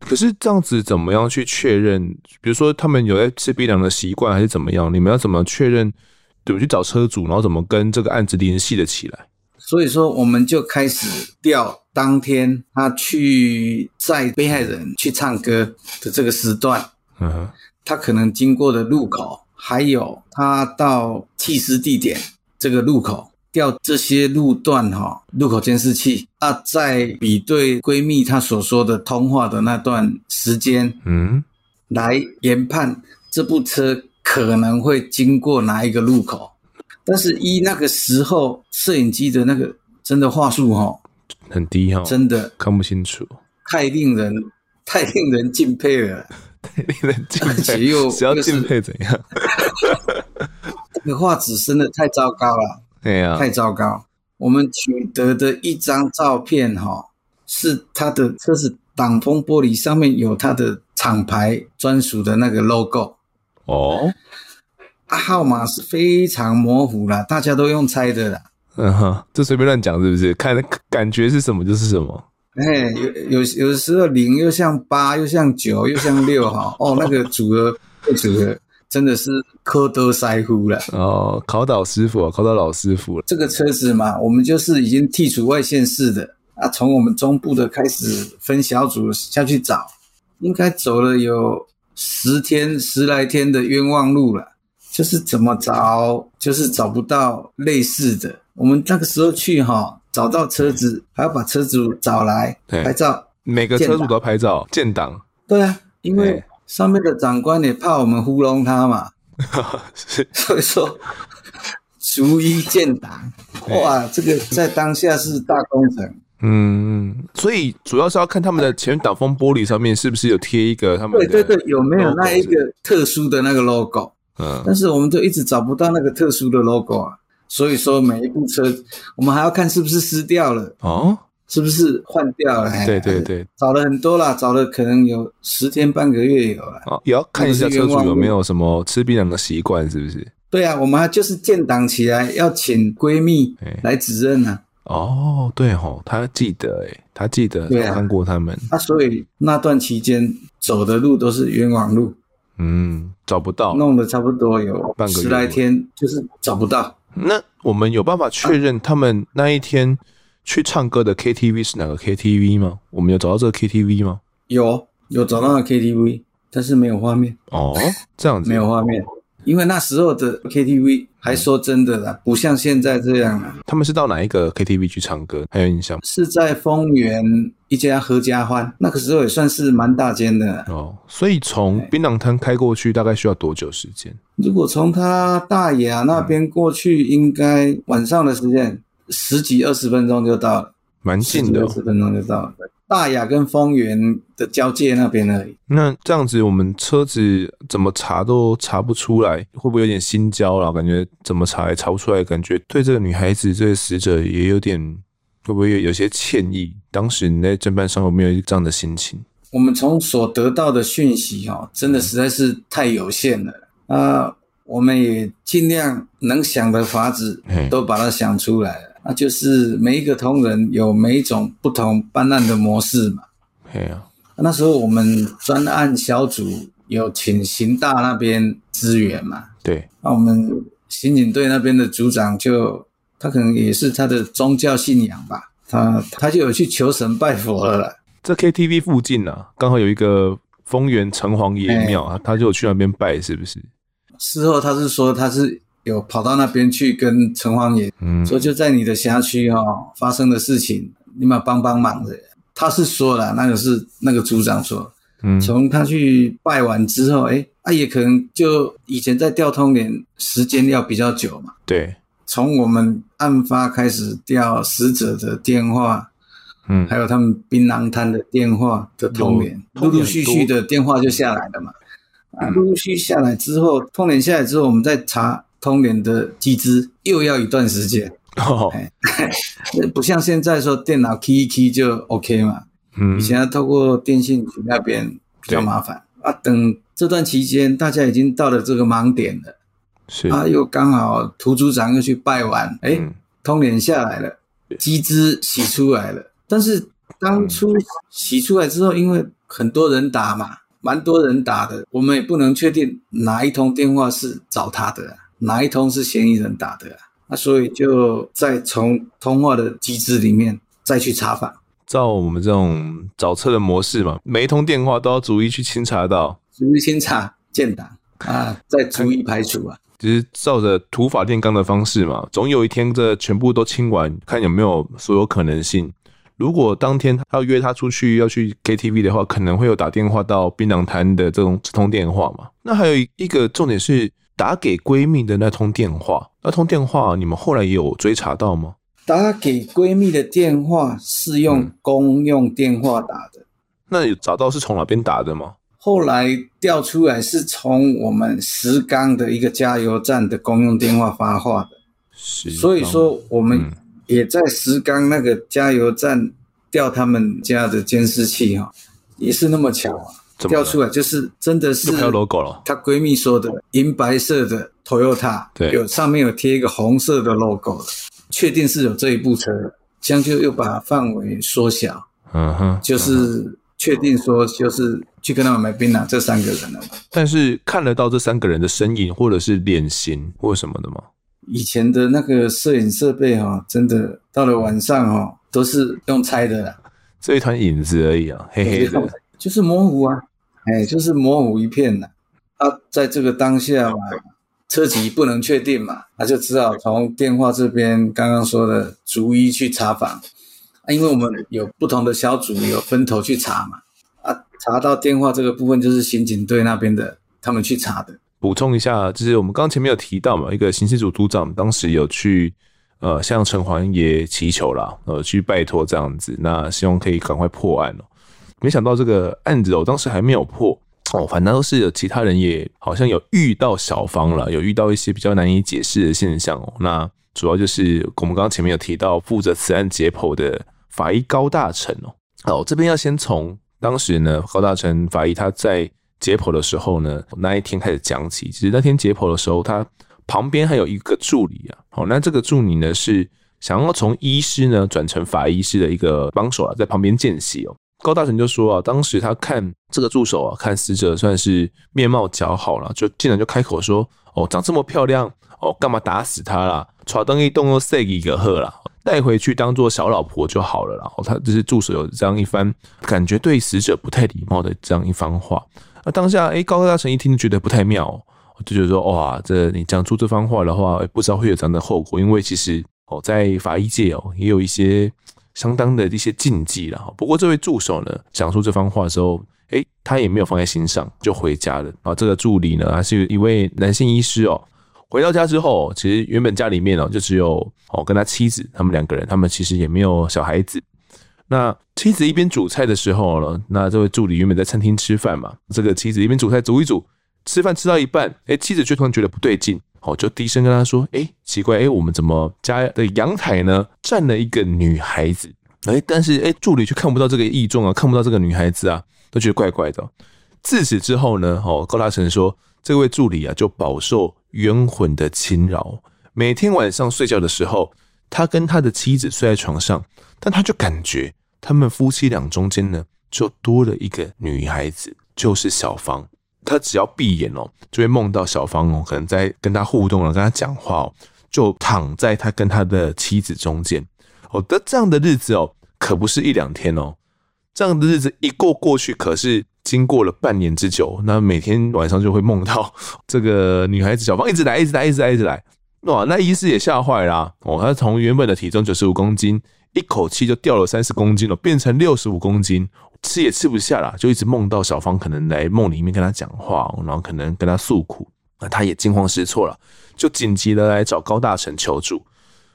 可是这样子怎么样去确认？比如说他们有在吃槟榔的习惯，还是怎么样？你们要怎么确认？怎么去找车主，然后怎么跟这个案子联系的起来？所以说，我们就开始调当天他去载被害人去唱歌的这个时段，嗯哼，他可能经过的路口。还有他到弃尸地点这个路口调这些路段哈，路口监视器啊，在比对闺蜜她所说的通话的那段时间，嗯，来研判这部车可能会经过哪一个路口。但是一那个时候摄影机的那个真的画素哈，很低哈，真的看不清楚，太令人太令人敬佩了。令人敬佩，又只要敬佩怎样？这个画质真的太糟糕了，对呀，太糟糕。我们取得的一张照片，哈，是他的车子挡风玻璃上面有他的厂牌专属的那个 logo。哦，啊，号码是非常模糊啦，大家都用猜的啦。嗯哼，这随便乱讲是不是？看感觉是什么就是什么。哎，有有有的时候零又像八，又像九，又像六，哈哦，那个组合组合真的是科多塞夫了哦，考倒师傅，考倒老师傅了。这个车子嘛，我们就是已经剔除外县市的啊，从我们中部的开始分小组下去找，应该走了有十天十来天的冤枉路了，就是怎么找就是找不到类似的。我们那个时候去哈。找到车子，还要把车主找来拍照。每个车主都要拍照建档。对啊，因为上面的长官也怕我们糊弄他嘛，是 所以说逐一建档。哇，这个在当下是大工程。嗯，所以主要是要看他们的前挡风玻璃上面是不是有贴一个他们的对对对，有没有那一个特殊的那个 logo？嗯，但是我们都一直找不到那个特殊的 logo 啊，所以说每一部车我们还要看是不是撕掉了哦，是不是换掉了？对对对，找了很多啦，找了可能有十天半个月有了。哦，也要看一下车主有没有什么吃槟榔的习惯，是不是？对啊，我们还就是建档起来要请闺蜜来指认啊。哦，对吼，他记得诶，他记得看过他们。啊，所以那段期间走的路都是冤枉路，嗯，找不到，弄了差不多有十来天，就是找不到。那我们有办法确认他们那一天去唱歌的 KTV 是哪个 KTV 吗？我们有找到这个 KTV 吗？有，有找到那 KTV，但是没有画面。哦，这样子，没有画面。因为那时候的 KTV 还说真的啦，不像现在这样了。他们是到哪一个 KTV 去唱歌？还有印象吗？是在丰原一家合家欢，那个时候也算是蛮大间的哦。所以从槟榔摊开过去大概需要多久时间？如果从他大雅那边过去，应该晚上的时间十几二十分钟就到了，蛮近的，二十分钟就到了。大雅跟丰原的交界那边而已。那这样子，我们车子怎么查都查不出来，会不会有点心焦了？感觉怎么查也查不出来，感觉对这个女孩子、这个死者也有点，会不会有些歉意？当时你在侦办上有没有这样的心情？我们从所得到的讯息，哈，真的实在是太有限了啊！我们也尽量能想的法子，都把它想出来了。那就是每一个同仁有每一种不同办案的模式嘛。对啊，那时候我们专案小组有请刑大那边支援嘛。对，那我们刑警队那边的组长就他可能也是他的宗教信仰吧，他他就有去求神拜佛了啦。这 KTV 附近啊，刚好有一个丰原城隍爷庙啊，他就有去那边拜，是不是？事后他是说他是。有跑到那边去跟城隍爷说，就在你的辖区哈发生的事情，你们帮帮忙的。他是说了，那个是那个组长说，嗯，从他去拜完之后，哎，他也可能就以前在调通联时间要比较久嘛。对，从我们案发开始调死者的电话，嗯，还有他们槟榔摊的电话的通联，陆陆续续的电话就下来了嘛。啊，陆陆续续下来之后，通联下来之后，我们再查。通联的机制又要一段时间。哦，不像现在说电脑 key 一 key 就 OK 嘛，嗯，以前要透过电信局那边比较麻烦。啊。等这段期间，大家已经到了这个盲点了，是。啊，又刚好涂组长又去拜完，哎，通联下来了，机制洗出来了。但是当初洗出来之后，因为很多人打嘛，蛮多人打的，我们也不能确定哪一通电话是找他的啊。哪一通是嫌疑人打的啊？那所以就再从通话的机制里面再去查访。照我们这种找车的模式嘛，每一通电话都要逐一去清查到，逐一清查建档啊，再逐一排除啊。就是照着土法炼钢的方式嘛，总有一天这全部都清完，看有没有所有可能性。如果当天他要约他出去要去 KTV 的话，可能会有打电话到槟榔摊的这种这通电话嘛。那还有一个重点是。打给闺蜜的那通电话，那通电话你们后来也有追查到吗？打给闺蜜的电话是用公用电话打的，嗯、那有找到是从哪边打的吗？后来调出来是从我们石冈的一个加油站的公用电话发话的，是，所以说我们也在石冈那个加油站调他们家的监视器哈，也是那么巧啊。调出来就是真的是她闺蜜说的银白色的 Toyota，对，有上面有贴一个红色的 logo，确定是有这一部车，这样就又把范围缩小，嗯哼，就是确定说就是去跟他们买槟榔这三个人了。但是看得到这三个人的身影或者是脸型或什么的吗？以前的那个摄影设备哈，真的到了晚上哈都是用猜的啦，这一团影子而已啊，黑黑的，就是模糊啊。哎，就是模糊一片呐。啊，在这个当下嘛，车籍不能确定嘛，他就只好从电话这边刚刚说的逐一去查访。啊，因为我们有不同的小组，有分头去查嘛。啊，查到电话这个部分，就是刑警队那边的他们去查的。补充一下，就是我们刚前面有提到嘛，一个刑事组组长当时有去呃向城隍爷祈求了，呃去拜托这样子，那希望可以赶快破案哦。没想到这个案子哦，当时还没有破哦，反正都是有其他人也好像有遇到小芳了，有遇到一些比较难以解释的现象哦。那主要就是我们刚刚前面有提到负责此案解剖的法医高大成哦。好，这边要先从当时呢高大成法医他在解剖的时候呢，那一天开始讲起。其实那天解剖的时候，他旁边还有一个助理啊。好，那这个助理呢是想要从医师呢转成法医师的一个帮手啊，在旁边见习哦。高大成就说啊，当时他看这个助手啊，看死者算是面貌姣好了，就竟然就开口说：“哦，长这么漂亮，哦，干嘛打死她啦？闯灯一动又塞一个鹤啦，带回去当做小老婆就好了。”然后他就是助手有这样一番感觉对死者不太礼貌的这样一番话。那当下，哎，高大成一听觉得不太妙，就觉得说：“哇，这你讲出这番话的话，不知道会有怎样的后果。”因为其实哦，在法医界哦，也有一些。相当的一些禁忌了哈，不过这位助手呢，讲出这番话的时候，诶，他也没有放在心上，就回家了啊。这个助理呢，还是一位男性医师哦。回到家之后，其实原本家里面哦，就只有哦跟他妻子他们两个人，他们其实也没有小孩子。那妻子一边煮菜的时候呢，那这位助理原本在餐厅吃饭嘛，这个妻子一边煮菜煮一煮，吃饭吃到一半，诶，妻子却突然觉得不对劲。哦，就低声跟他说：“哎，奇怪，哎，我们怎么家的阳台呢站了一个女孩子？哎，但是哎，助理却看不到这个异状啊，看不到这个女孩子啊，都觉得怪怪的。自此之后呢，哦，高大成说，这位助理啊就饱受冤魂的侵扰。每天晚上睡觉的时候，他跟他的妻子睡在床上，但他就感觉他们夫妻俩中间呢，就多了一个女孩子，就是小芳。”他只要闭眼哦，就会梦到小芳哦，可能在跟他互动了，跟他讲话哦，就躺在他跟他的妻子中间哦。的这样的日子哦，可不是一两天哦，这样的日子一过过去，可是经过了半年之久。那每天晚上就会梦到 这个女孩子小芳一直来，一直来，一直来，一直来。哇，那医师也吓坏了哦，他从原本的体重九十五公斤，一口气就掉了三十公斤了，变成六十五公斤。吃也吃不下了，就一直梦到小芳可能来梦里面跟他讲话，然后可能跟他诉苦，那他也惊慌失措了，就紧急的来找高大成求助。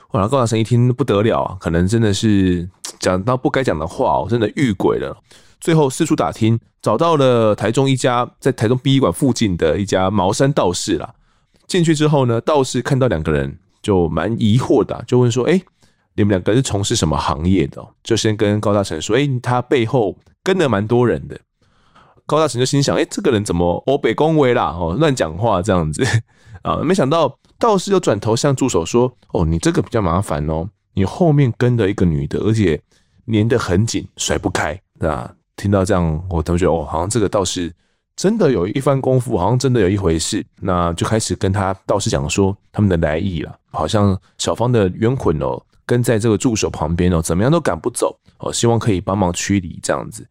后来高大成一听不得了啊，可能真的是 讲到不该讲的话哦，真的遇鬼了。最后四处打听，找到了台中一家在台中殡仪馆附近的一家茅山道士啦。进去之后呢，道士看到两个人就蛮疑惑的，就问说：“哎，你们两个是从事什么行业的？”就先跟高大成说：“哎，他背后。”跟了蛮多人的，高大成就心想：哎、这个人怎么欧北恭维啦？哦，乱讲话这样子 啊！没想到道士又转头向助手说：哦，你这个比较麻烦哦，你后面跟的一个女的，而且粘得很紧，甩不开。啊，听到这样，我同学哦，好像这个道士真的有一番功夫，好像真的有一回事。那就开始跟他道士讲说他们的来意了，好像小芳的冤魂哦，跟在这个助手旁边哦，怎么样都赶不走哦，希望可以帮忙驱离这样子。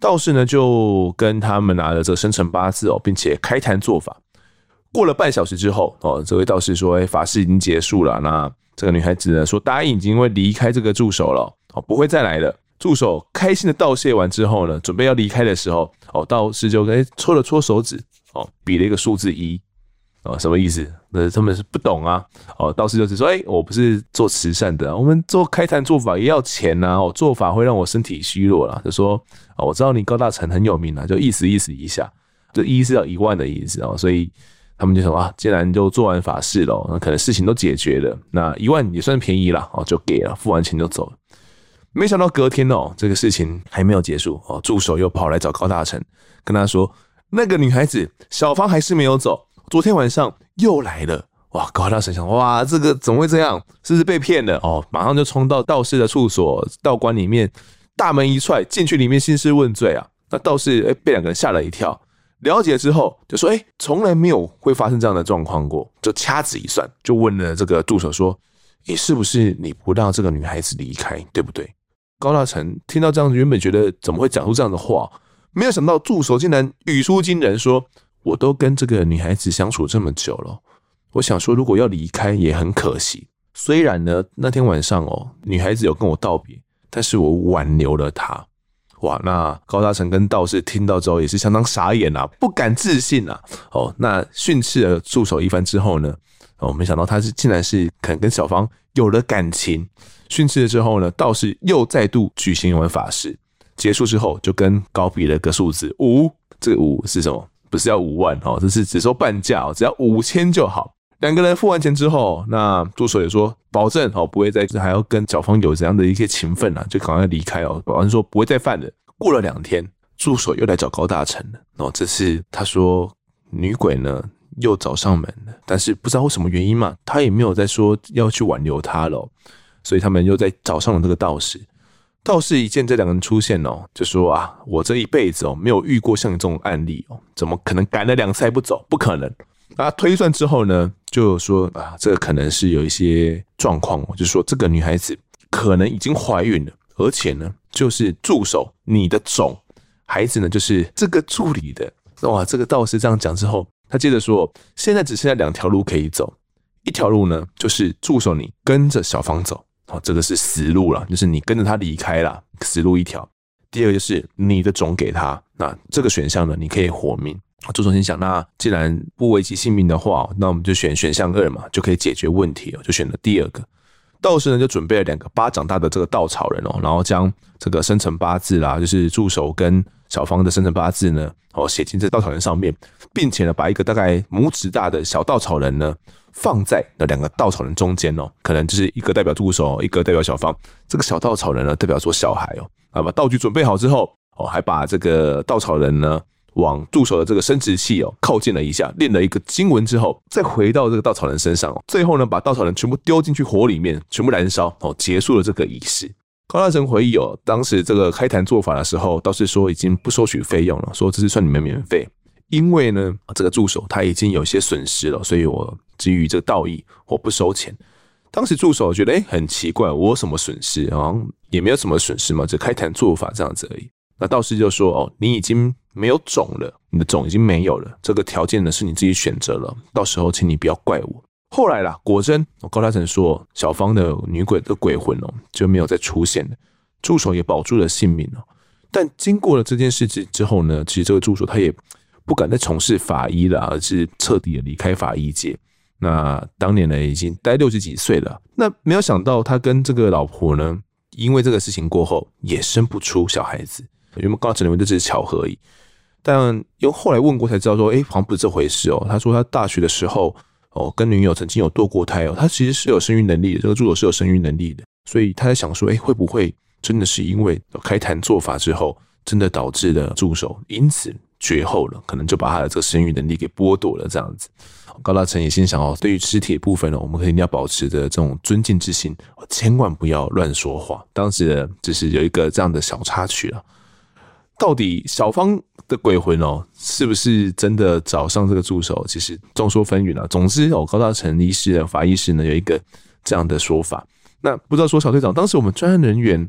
道士呢，就跟他们拿了这生辰八字哦，并且开坛做法。过了半小时之后哦，这位道士说：“哎，法事已经结束了。”那这个女孩子呢说：“答应已经会离开这个助手了哦，不会再来了。”助手开心的道谢完之后呢，准备要离开的时候哦，道士就哎搓了搓手指哦，比了一个数字一。哦，什么意思？那他们是不懂啊。哦，道士就是说，哎、我不是做慈善的，我们做开坛做法也要钱呐。哦，做法会让我身体虚弱了。就说，哦，我知道你高大成很有名啊，就意思意思一下，这一是要一万的意思哦。所以他们就说啊，既然就做完法事了，那可能事情都解决了，那一万也算便宜了哦，就给了，付完钱就走了。没想到隔天哦，这个事情还没有结束哦，助手又跑来找高大成，跟他说，那个女孩子小芳还是没有走。昨天晚上又来了，哇！高大成想，哇，这个怎么会这样？是不是被骗了？哦，马上就冲到道士的处所道观里面，大门一踹进去，里面兴师问罪啊。那道士哎，被两个人吓了一跳。了解之后就说，哎，从来没有会发生这样的状况过。就掐指一算，就问了这个助手说，你是不是你不让这个女孩子离开，对不对？高大成听到这样，原本觉得怎么会讲出这样的话，没有想到助手竟然语出惊人说。我都跟这个女孩子相处这么久了，我想说，如果要离开也很可惜。虽然呢，那天晚上哦，女孩子有跟我道别，但是我挽留了她。哇，那高大成跟道士听到之后也是相当傻眼啊，不敢置信啊。哦，那训斥了助手一番之后呢，哦，没想到他是竟然是肯跟小芳有了感情。训斥了之后呢，道士又再度举行完法事，结束之后就跟高比了个数字五。这个五是什么？不是要五万哦，这是只收半价哦，只要五千就好。两个人付完钱之后，那助手也说保证哦，不会再还要跟小芳有怎样的一些情分啊，就赶快离开哦，保证说不会再犯了。过了两天，助手又来找高大成了哦，这次他说女鬼呢又找上门了，但是不知道为什么原因嘛，他也没有再说要去挽留他了，所以他们又在找上了这个道士。道士一见这两个人出现哦，就说啊，我这一辈子哦没有遇过像你这种案例哦，怎么可能赶了两次还不走？不可能。啊，推算之后呢，就说啊，这个可能是有一些状况，就说这个女孩子可能已经怀孕了，而且呢，就是助手你的种，孩子呢就是这个助理的。哇，这个道士这样讲之后，他接着说，现在只剩下两条路可以走，一条路呢就是助手你跟着小芳走，哦，这个是死路了，就是你跟着他离开了，死路一条。第二个就是你的种给他，那这个选项呢，你可以活命。助手心想，那既然不危及性命的话，那我们就选选项二嘛，就可以解决问题哦，就选了第二个。道士呢就准备了两个巴掌大的这个稻草人哦，然后将这个生辰八字啦，就是助手跟小芳的生辰八字呢，哦写进这稻草人上面，并且呢把一个大概拇指大的小稻草人呢放在那两个稻草人中间哦，可能就是一个代表助手，一个代表小芳。这个小稻草人呢代表做小孩哦，啊把道具准备好之后哦，还把这个稻草人呢。往助手的这个生殖器哦靠近了一下，练了一个经文之后，再回到这个稻草人身上哦，最后呢把稻草人全部丢进去火里面，全部燃烧哦，结束了这个仪式。高大成回忆哦，当时这个开坛做法的时候，倒是说已经不收取费用了，说这是算你们免费，因为呢这个助手他已经有些损失了，所以我基于这个道义我不收钱。当时助手觉得诶很奇怪，我有什么损失？好像也没有什么损失嘛，只开坛做法这样子而已。那道士就说哦，你已经。没有种了，你的种已经没有了。这个条件呢是你自己选择了，到时候请你不要怪我。后来啦，果真，我高大成说，小芳的女鬼的鬼魂哦就没有再出现了，助手也保住了性命哦。但经过了这件事之之后呢，其实这个助手他也不敢再从事法医了，而是彻底的离开法医界。那当年呢已经待六十几岁了，那没有想到他跟这个老婆呢，因为这个事情过后也生不出小孩子。因为高大成认为这只是巧合而已。但因为后来问过才知道说，哎，好像不是这回事哦。他说他大学的时候哦，跟女友曾经有堕过胎哦，他其实是有生育能力的，这个助手是有生育能力的，所以他在想说，哎，会不会真的是因为开坛做法之后，真的导致了助手因此绝后了，可能就把他的这个生育能力给剥夺了这样子。高大成也心想哦，对于尸体的部分呢，我们肯定要保持着这种尊敬之心，千万不要乱说话。当时，就是有一个这样的小插曲啊。到底小芳的鬼魂哦，是不是真的找上这个助手？其实众说纷纭啊。总之哦，高大成医师的法医师呢，有一个这样的说法。那不知道说小队长，当时我们专案人员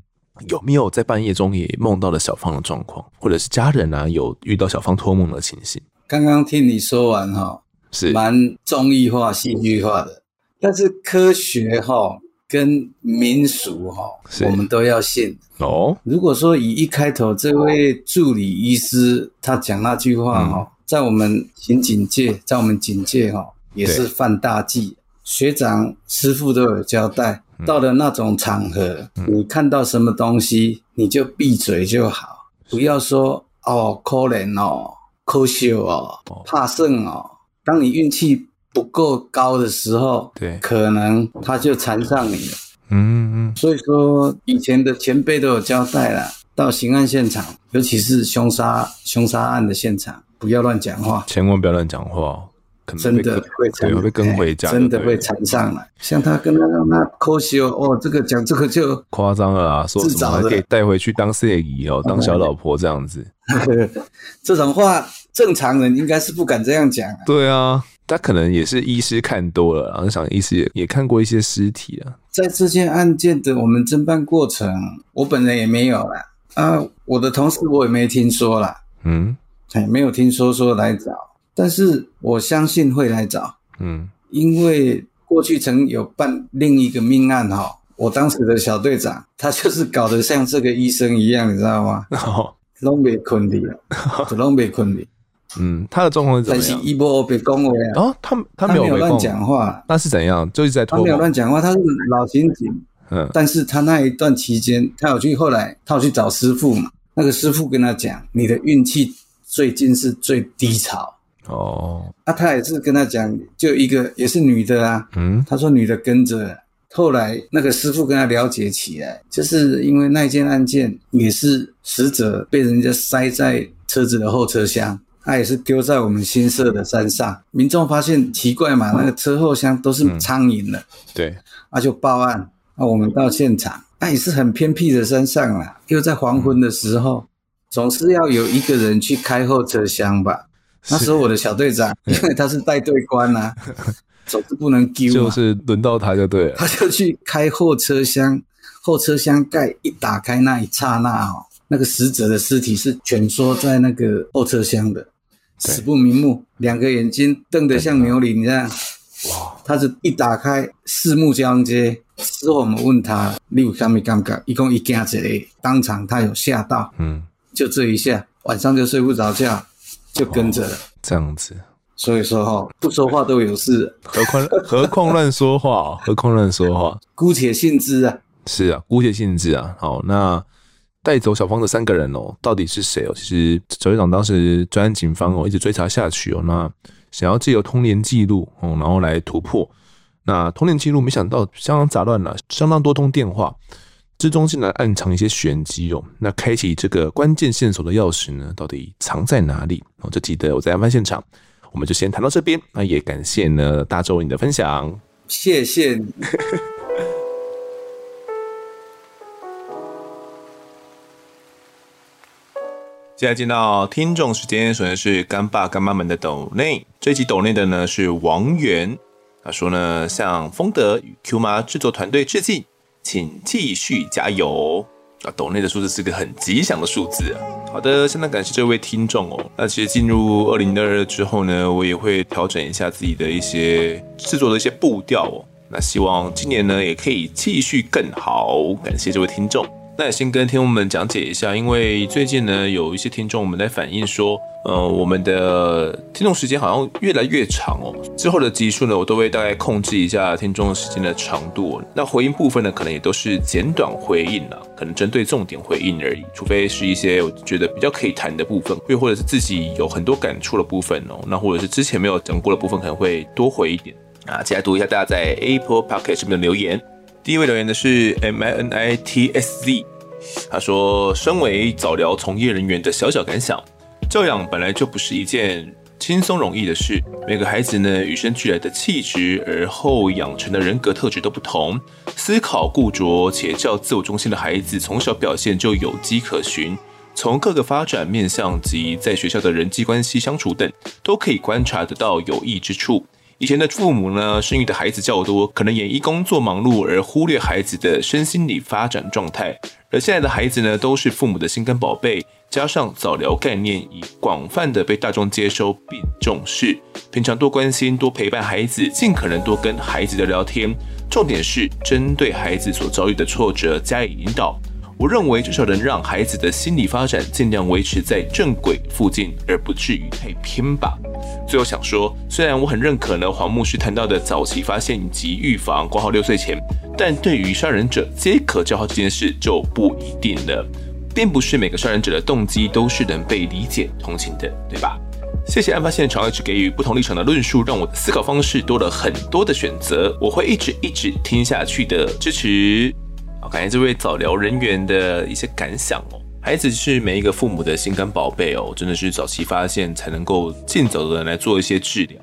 有没有在半夜中也梦到了小芳的状况，或者是家人啊有遇到小芳托梦的情形？刚刚听你说完哈，是蛮综艺化、戏剧化的，但是科学哈。跟民俗哈，我们都要信哦。如果说以一开头这位助理医师他讲那句话哈，在我们刑警界，在我们警界哈，也是犯大忌。学长师傅都有交代，到了那种场合，你看到什么东西，你就闭嘴就好，不要说哦，可怜哦，可惜哦，怕胜哦。当你运气。不够高的时候，对，可能他就缠上你了。嗯嗯，所以说以前的前辈都有交代了，到刑案现场，尤其是凶杀凶杀案的现场，不要乱讲话，千万不要乱讲话，可能真的会缠，会跟回家，真的会缠上来。像他跟他那科修哦，这个讲这个就夸张了啊，说什么还可以带回去当摄影哦，当小老婆这样子，这种话正常人应该是不敢这样讲。对啊。他可能也是医师看多了，然后想医师也也看过一些尸体啊。在这件案件的我们侦办过程，我本人也没有啦。啊，我的同事我也没听说啦。嗯，哎，没有听说说来找，但是我相信会来找，嗯，因为过去曾有办另一个命案哈，我当时的小队长他就是搞得像这个医生一样，你知道吗？哦，拢没困的，拢没困的。嗯，他的状况是怎么样？但是一波别恭维啊，他他没有乱讲话，那是怎样？就一直在拖。他没有乱讲话，他是老刑警。嗯，但是他那一段期间，他有去后来，他有去找师傅嘛？那个师傅跟他讲，你的运气最近是最低潮。哦，那、啊、他也是跟他讲，就一个也是女的啊。嗯，他说女的跟着，后来那个师傅跟他了解起来，就是因为那件案件也是死者被人家塞在车子的后车厢，他也是丢在我们新社的山上。民众发现奇怪嘛，那个车后箱都是苍蝇了。嗯、对，那、啊、就报案。那我们到现场，那也是很偏僻的山上啊，又在黄昏的时候，总是要有一个人去开后车厢吧。那时候我的小队长，因为他是带队官啊，总是不能丢，就是轮到他就对了，他就去开后车厢，后车厢盖一打开那一刹那哦，那个死者的尸体是蜷缩在那个后车厢的，死不瞑目，两个眼睛瞪得像牛铃一样。哇！他是一打开，四目交接。之后我们问他，你有啥咪感觉？一共一惊之类，当场他有吓到，嗯，就这一下，晚上就睡不着觉，就跟着了。这样子，所以说哈，不说话都有事，何况 何况乱说话，何况乱说话，姑且信之啊。是啊，姑且信之啊。好，那带走小芳的三个人哦，到底是谁哦？其实小队长当时专案警方哦，一直追查下去哦，那。想要借由通联记录，哦，然后来突破。那通联记录没想到相当杂乱了，相当多通电话之中竟然暗藏一些玄机哦。那开启这个关键线索的钥匙呢，到底藏在哪里？哦，这集的我在案发现场，我们就先谈到这边。那也感谢呢大周你的分享，谢谢你。现在进到听众时间，首先是干爸干妈们的抖内，这一集抖内的呢是王源，他说呢向丰德与 Q 妈制作团队致敬，请继续加油啊！抖内的数字是个很吉祥的数字。好的，相当感谢这位听众哦。那其实进入二零二二之后呢，我也会调整一下自己的一些制作的一些步调哦。那希望今年呢也可以继续更好，感谢这位听众。那也先跟听众们讲解一下，因为最近呢，有一些听众我们在反映说，呃，我们的听众时间好像越来越长哦。之后的集数呢，我都会大概控制一下听众时间的长度。那回应部分呢，可能也都是简短回应了，可能针对重点回应而已。除非是一些我觉得比较可以谈的部分，又或者是自己有很多感触的部分哦，那或者是之前没有讲过的部分，可能会多回一点啊。接下来读一下大家在 Apple Podcast 上面的留言。第一位留言的是 M I N I T S Z，他说：“身为早疗从业人员的小小感想，教养本来就不是一件轻松容易的事。每个孩子呢，与生俱来的气质，而后养成的人格特质都不同。思考固着且较自我中心的孩子，从小表现就有迹可循。从各个发展面向及在学校的人际关系相处等，都可以观察得到有益之处。”以前的父母呢，生育的孩子较多，可能也因工作忙碌而忽略孩子的身心理发展状态。而现在的孩子呢，都是父母的心肝宝贝，加上早疗概念已广泛的被大众接收并重视，平常多关心、多陪伴孩子，尽可能多跟孩子的聊天。重点是针对孩子所遭遇的挫折加以引导。我认为至少能让孩子的心理发展尽量维持在正轨附近，而不至于太偏吧。最后想说，虽然我很认可呢黄牧师谈到的早期发现以及预防，括号六岁前，但对于杀人者皆可教化这件事就不一定了，并不是每个杀人者的动机都是能被理解同情的，对吧？谢谢案发现场一直给予不同立场的论述，让我的思考方式多了很多的选择，我会一直一直听下去的，支持。好，感谢这位早疗人员的一些感想哦。孩子是每一个父母的心肝宝贝哦，真的是早期发现才能够尽早的来做一些治疗。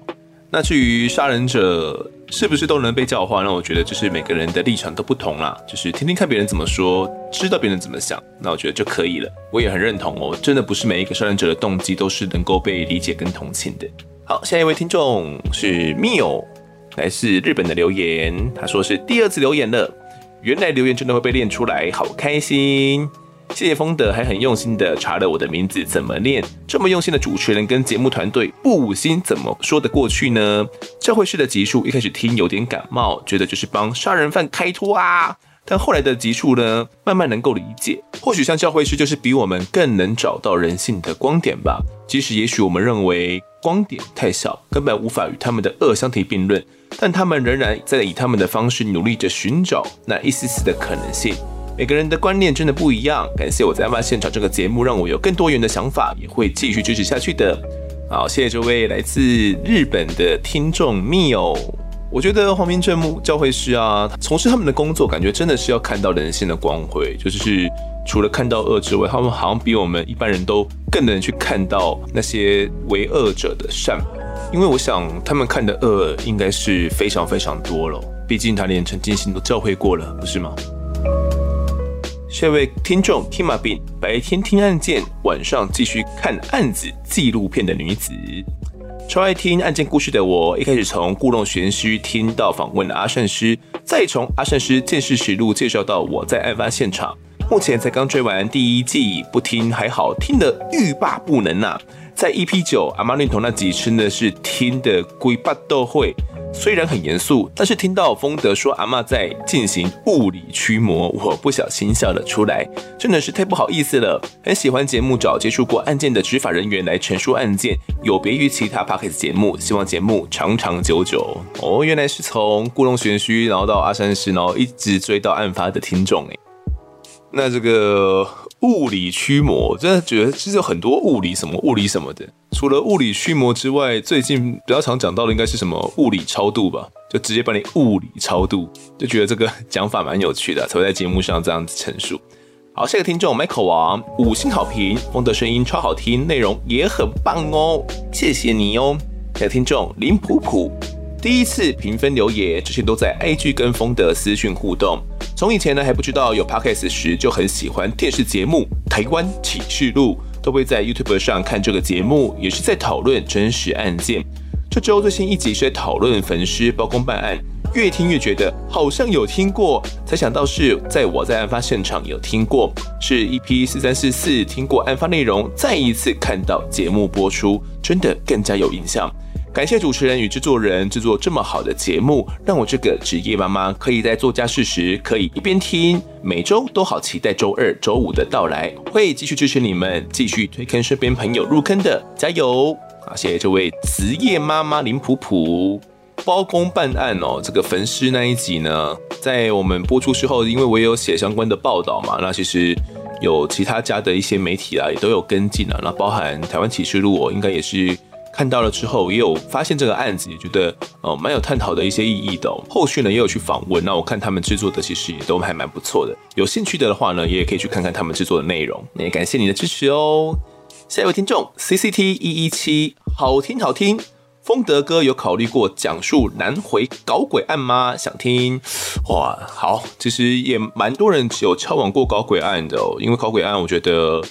那至于杀人者是不是都能被教化，那我觉得就是每个人的立场都不同啦，就是听听看别人怎么说，知道别人怎么想，那我觉得就可以了。我也很认同哦，真的不是每一个杀人者的动机都是能够被理解跟同情的。好，下一位听众是 Mio，来自日本的留言，他说是第二次留言了。原来留言真的会被念出来，好开心！谢谢丰德，还很用心的查了我的名字怎么念。这么用心的主持人跟节目团队，不五星怎么说得过去呢？教会式的集数一开始听有点感冒，觉得就是帮杀人犯开脱啊。但后来的集数呢，慢慢能够理解。或许像教会师就是比我们更能找到人性的光点吧。即使也许我们认为光点太小，根本无法与他们的恶相提并论，但他们仍然在以他们的方式努力着寻找那一丝丝的可能性。每个人的观念真的不一样。感谢我在案发现场这个节目，让我有更多元的想法，也会继续支持下去的。好，谢谢这位来自日本的听众 Mio。我觉得黄明正牧教会师啊，从事他们的工作，感觉真的是要看到人性的光辉，就是除了看到恶之外，他们好像比我们一般人都更能去看到那些为恶者的善。因为我想他们看的恶应该是非常非常多了，毕竟他连陈进兴都教会过了，不是吗？下一位听众 Tima b n 白天听案件，晚上继续看案子纪录片的女子，超爱听案件故事的我，一开始从故弄玄虚听到访问阿善师，再从阿善师见识实录介绍到我在案发现场，目前才刚追完第一季，不听还好，听得欲罢不能呐、在 EP 九阿妈认同那集真的是听得鬼八都会。虽然很严肃，但是听到丰德说阿嬷在进行物理驱魔，我不小心笑了出来，真的是太不好意思了。很喜欢节目找接触过案件的执法人员来陈述案件，有别于其他 Podcast 节目，希望节目长长久久。哦，原来是从故弄玄虚，然后到阿善师，然后一直追到案发的听众诶。那这个物理驱魔，真的觉得其实有很多物理什么物理什么的。除了物理驱魔之外，最近比较常讲到的应该是什么物理超度吧？就直接把你物理超度，就觉得这个讲法蛮有趣的，才会在节目上这样子陈述。好，下一个听众 Michael 王五星好评，风的声音超好听，内容也很棒哦，谢谢你哦。下一个听众林普普。第一次评分留言，之前都在 IG 跟风的私讯互动。从以前呢还不知道有 Podcast 时，就很喜欢电视节目《台湾启示录》，都会在 YouTube 上看这个节目，也是在讨论真实案件。这周最新一集是在讨论焚尸包公办案，越听越觉得好像有听过，才想到是在我在案发现场有听过，是 EP 四三四四听过案发内容，再一次看到节目播出，真的更加有印象。感谢主持人与制作人制作这么好的节目，让我这个职业妈妈可以在做家事时可以一边听，每周都好期待周二、周五的到来，会继续支持你们，继续推坑身边朋友入坑的，加油！啊，谢谢这位职业妈妈林普普。包公办案哦，这个焚尸那一集呢，在我们播出之后，因为我有写相关的报道嘛，那其实有其他家的一些媒体啊，也都有跟进啊，那包含台湾启示录哦，应该也是。看到了之后，也有发现这个案子，也觉得呃蛮有探讨的一些意义的哦。后续呢，也有去访问，那我看他们制作的其实也都还蛮不错的。有兴趣的话呢，也可以去看看他们制作的内容。那也感谢你的支持哦。下一位听众 CCT 一一七，好听好听。丰德哥有考虑过讲述南回搞鬼案吗？想听。哇，好，其实也蛮多人有敲往过搞鬼案的哦，因为搞鬼案，我觉得。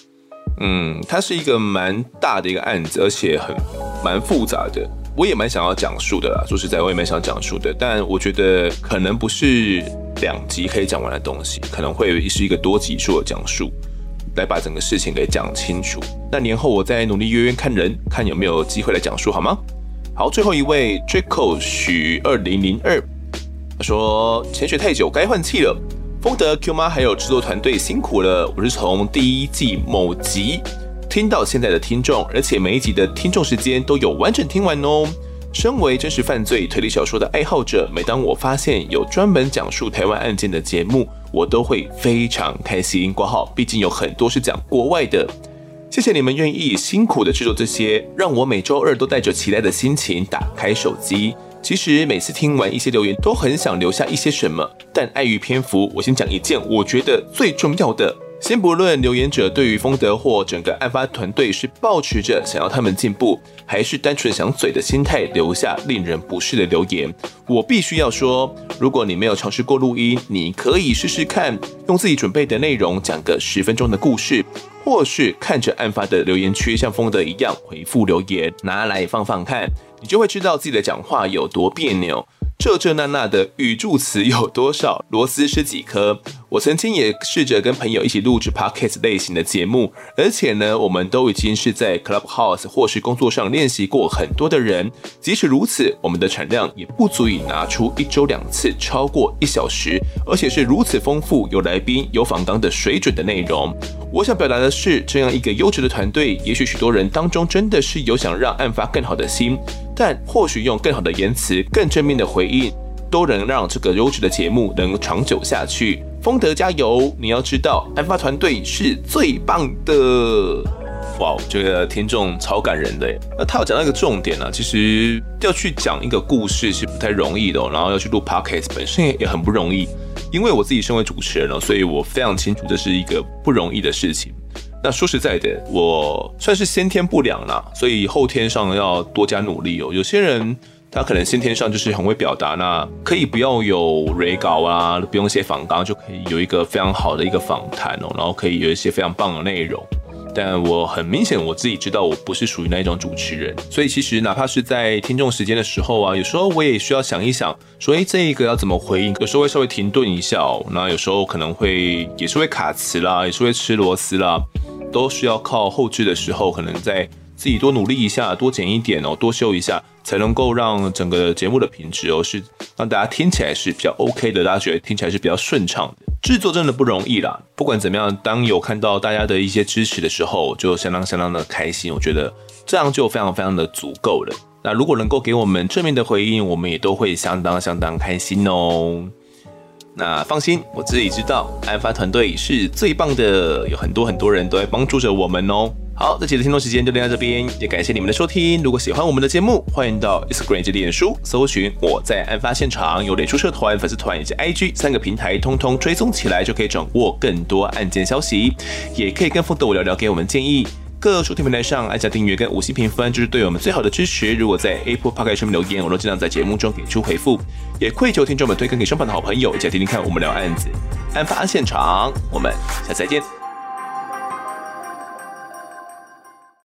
嗯，它是一个蛮大的一个案子，而且很蛮复杂的。我也蛮想要讲述的啦，说实在，我也蛮想讲述的。但我觉得可能不是两集可以讲完的东西，可能会是一个多集数的讲述，来把整个事情给讲清楚。那年后我再努力约约看人，看有没有机会来讲述，好吗？好，最后一位 Draco 许二零零二，他说潜水太久，该换气了。风德 Q 妈还有制作团队辛苦了，我是从第一季某集听到现在的听众，而且每一集的听众时间都有完整听完哦。身为真实犯罪推理小说的爱好者，每当我发现有专门讲述台湾案件的节目，我都会非常开心。挂号，毕竟有很多是讲国外的。谢谢你们愿意辛苦的制作这些，让我每周二都带着期待的心情打开手机。其实每次听完一些留言，都很想留下一些什么，但碍于篇幅，我先讲一件我觉得最重要的。先不论留言者对于丰德或整个案发团队是抱持着想要他们进步，还是单纯想嘴的心态留下令人不适的留言，我必须要说，如果你没有尝试过录音，你可以试试看，用自己准备的内容讲个十分钟的故事，或是看着案发的留言区，像丰德一样回复留言，拿来放放看。你就会知道自己的讲话有多别扭，这这那那的语助词有多少？螺丝是几颗？我曾经也试着跟朋友一起录制 podcast 类型的节目，而且呢，我们都已经是在 Clubhouse 或是工作上练习过很多的人。即使如此，我们的产量也不足以拿出一周两次超过一小时，而且是如此丰富、有来宾、有访纲的水准的内容。我想表达的是，这样一个优质的团队，也许许多人当中真的是有想让案发更好的心。但或许用更好的言辞、更正面的回应，都能让这个优质的节目能长久下去。丰德加油！你要知道，案发团队是最棒的。哇，这个听众超感人的。那他有讲到一个重点呢、啊，其实要去讲一个故事是不太容易的、哦，然后要去录 podcast 本身也很不容易。因为我自己身为主持人了、哦，所以我非常清楚这是一个不容易的事情。那说实在的，我算是先天不良啦，所以后天上要多加努力哦。有些人他可能先天上就是很会表达，那可以不要有蕊稿啊，不用写访纲就可以有一个非常好的一个访谈哦，然后可以有一些非常棒的内容。但我很明显我自己知道我不是属于那一种主持人，所以其实哪怕是在听众时间的时候啊，有时候我也需要想一想，说哎，这一个要怎么回应？有时候会稍微停顿一下哦，那有时候可能会也是会卡词啦，也是会吃螺丝啦。都需要靠后置的时候，可能再自己多努力一下，多剪一点哦，多修一下，才能够让整个节目的品质哦，是让大家听起来是比较 OK 的，大家觉得听起来是比较顺畅的。制作真的不容易啦，不管怎么样，当有看到大家的一些支持的时候，就相当相当的开心。我觉得这样就非常非常的足够了。那如果能够给我们正面的回应，我们也都会相当相当开心哦。那放心，我自己知道，案发团队是最棒的，有很多很多人都在帮助着我们哦。好，这期的听众时间就聊到这边，也感谢你们的收听。如果喜欢我们的节目，欢迎到 Instagram 及脸书搜寻我在案发现场，有脸书社团、粉丝团以及 IG 三个平台，通通追踪起来，就可以掌握更多案件消息，也可以跟丰德我聊聊，给我们建议。各收听平台上按下订阅跟五星评分，就是对我们最好的支持。如果在 Apple Podcast 上面留言，我都尽量在节目中给出回复。也跪求听众们推荐给身旁的好朋友，一起来听听看我们聊案子。案发现场，我们下次再见。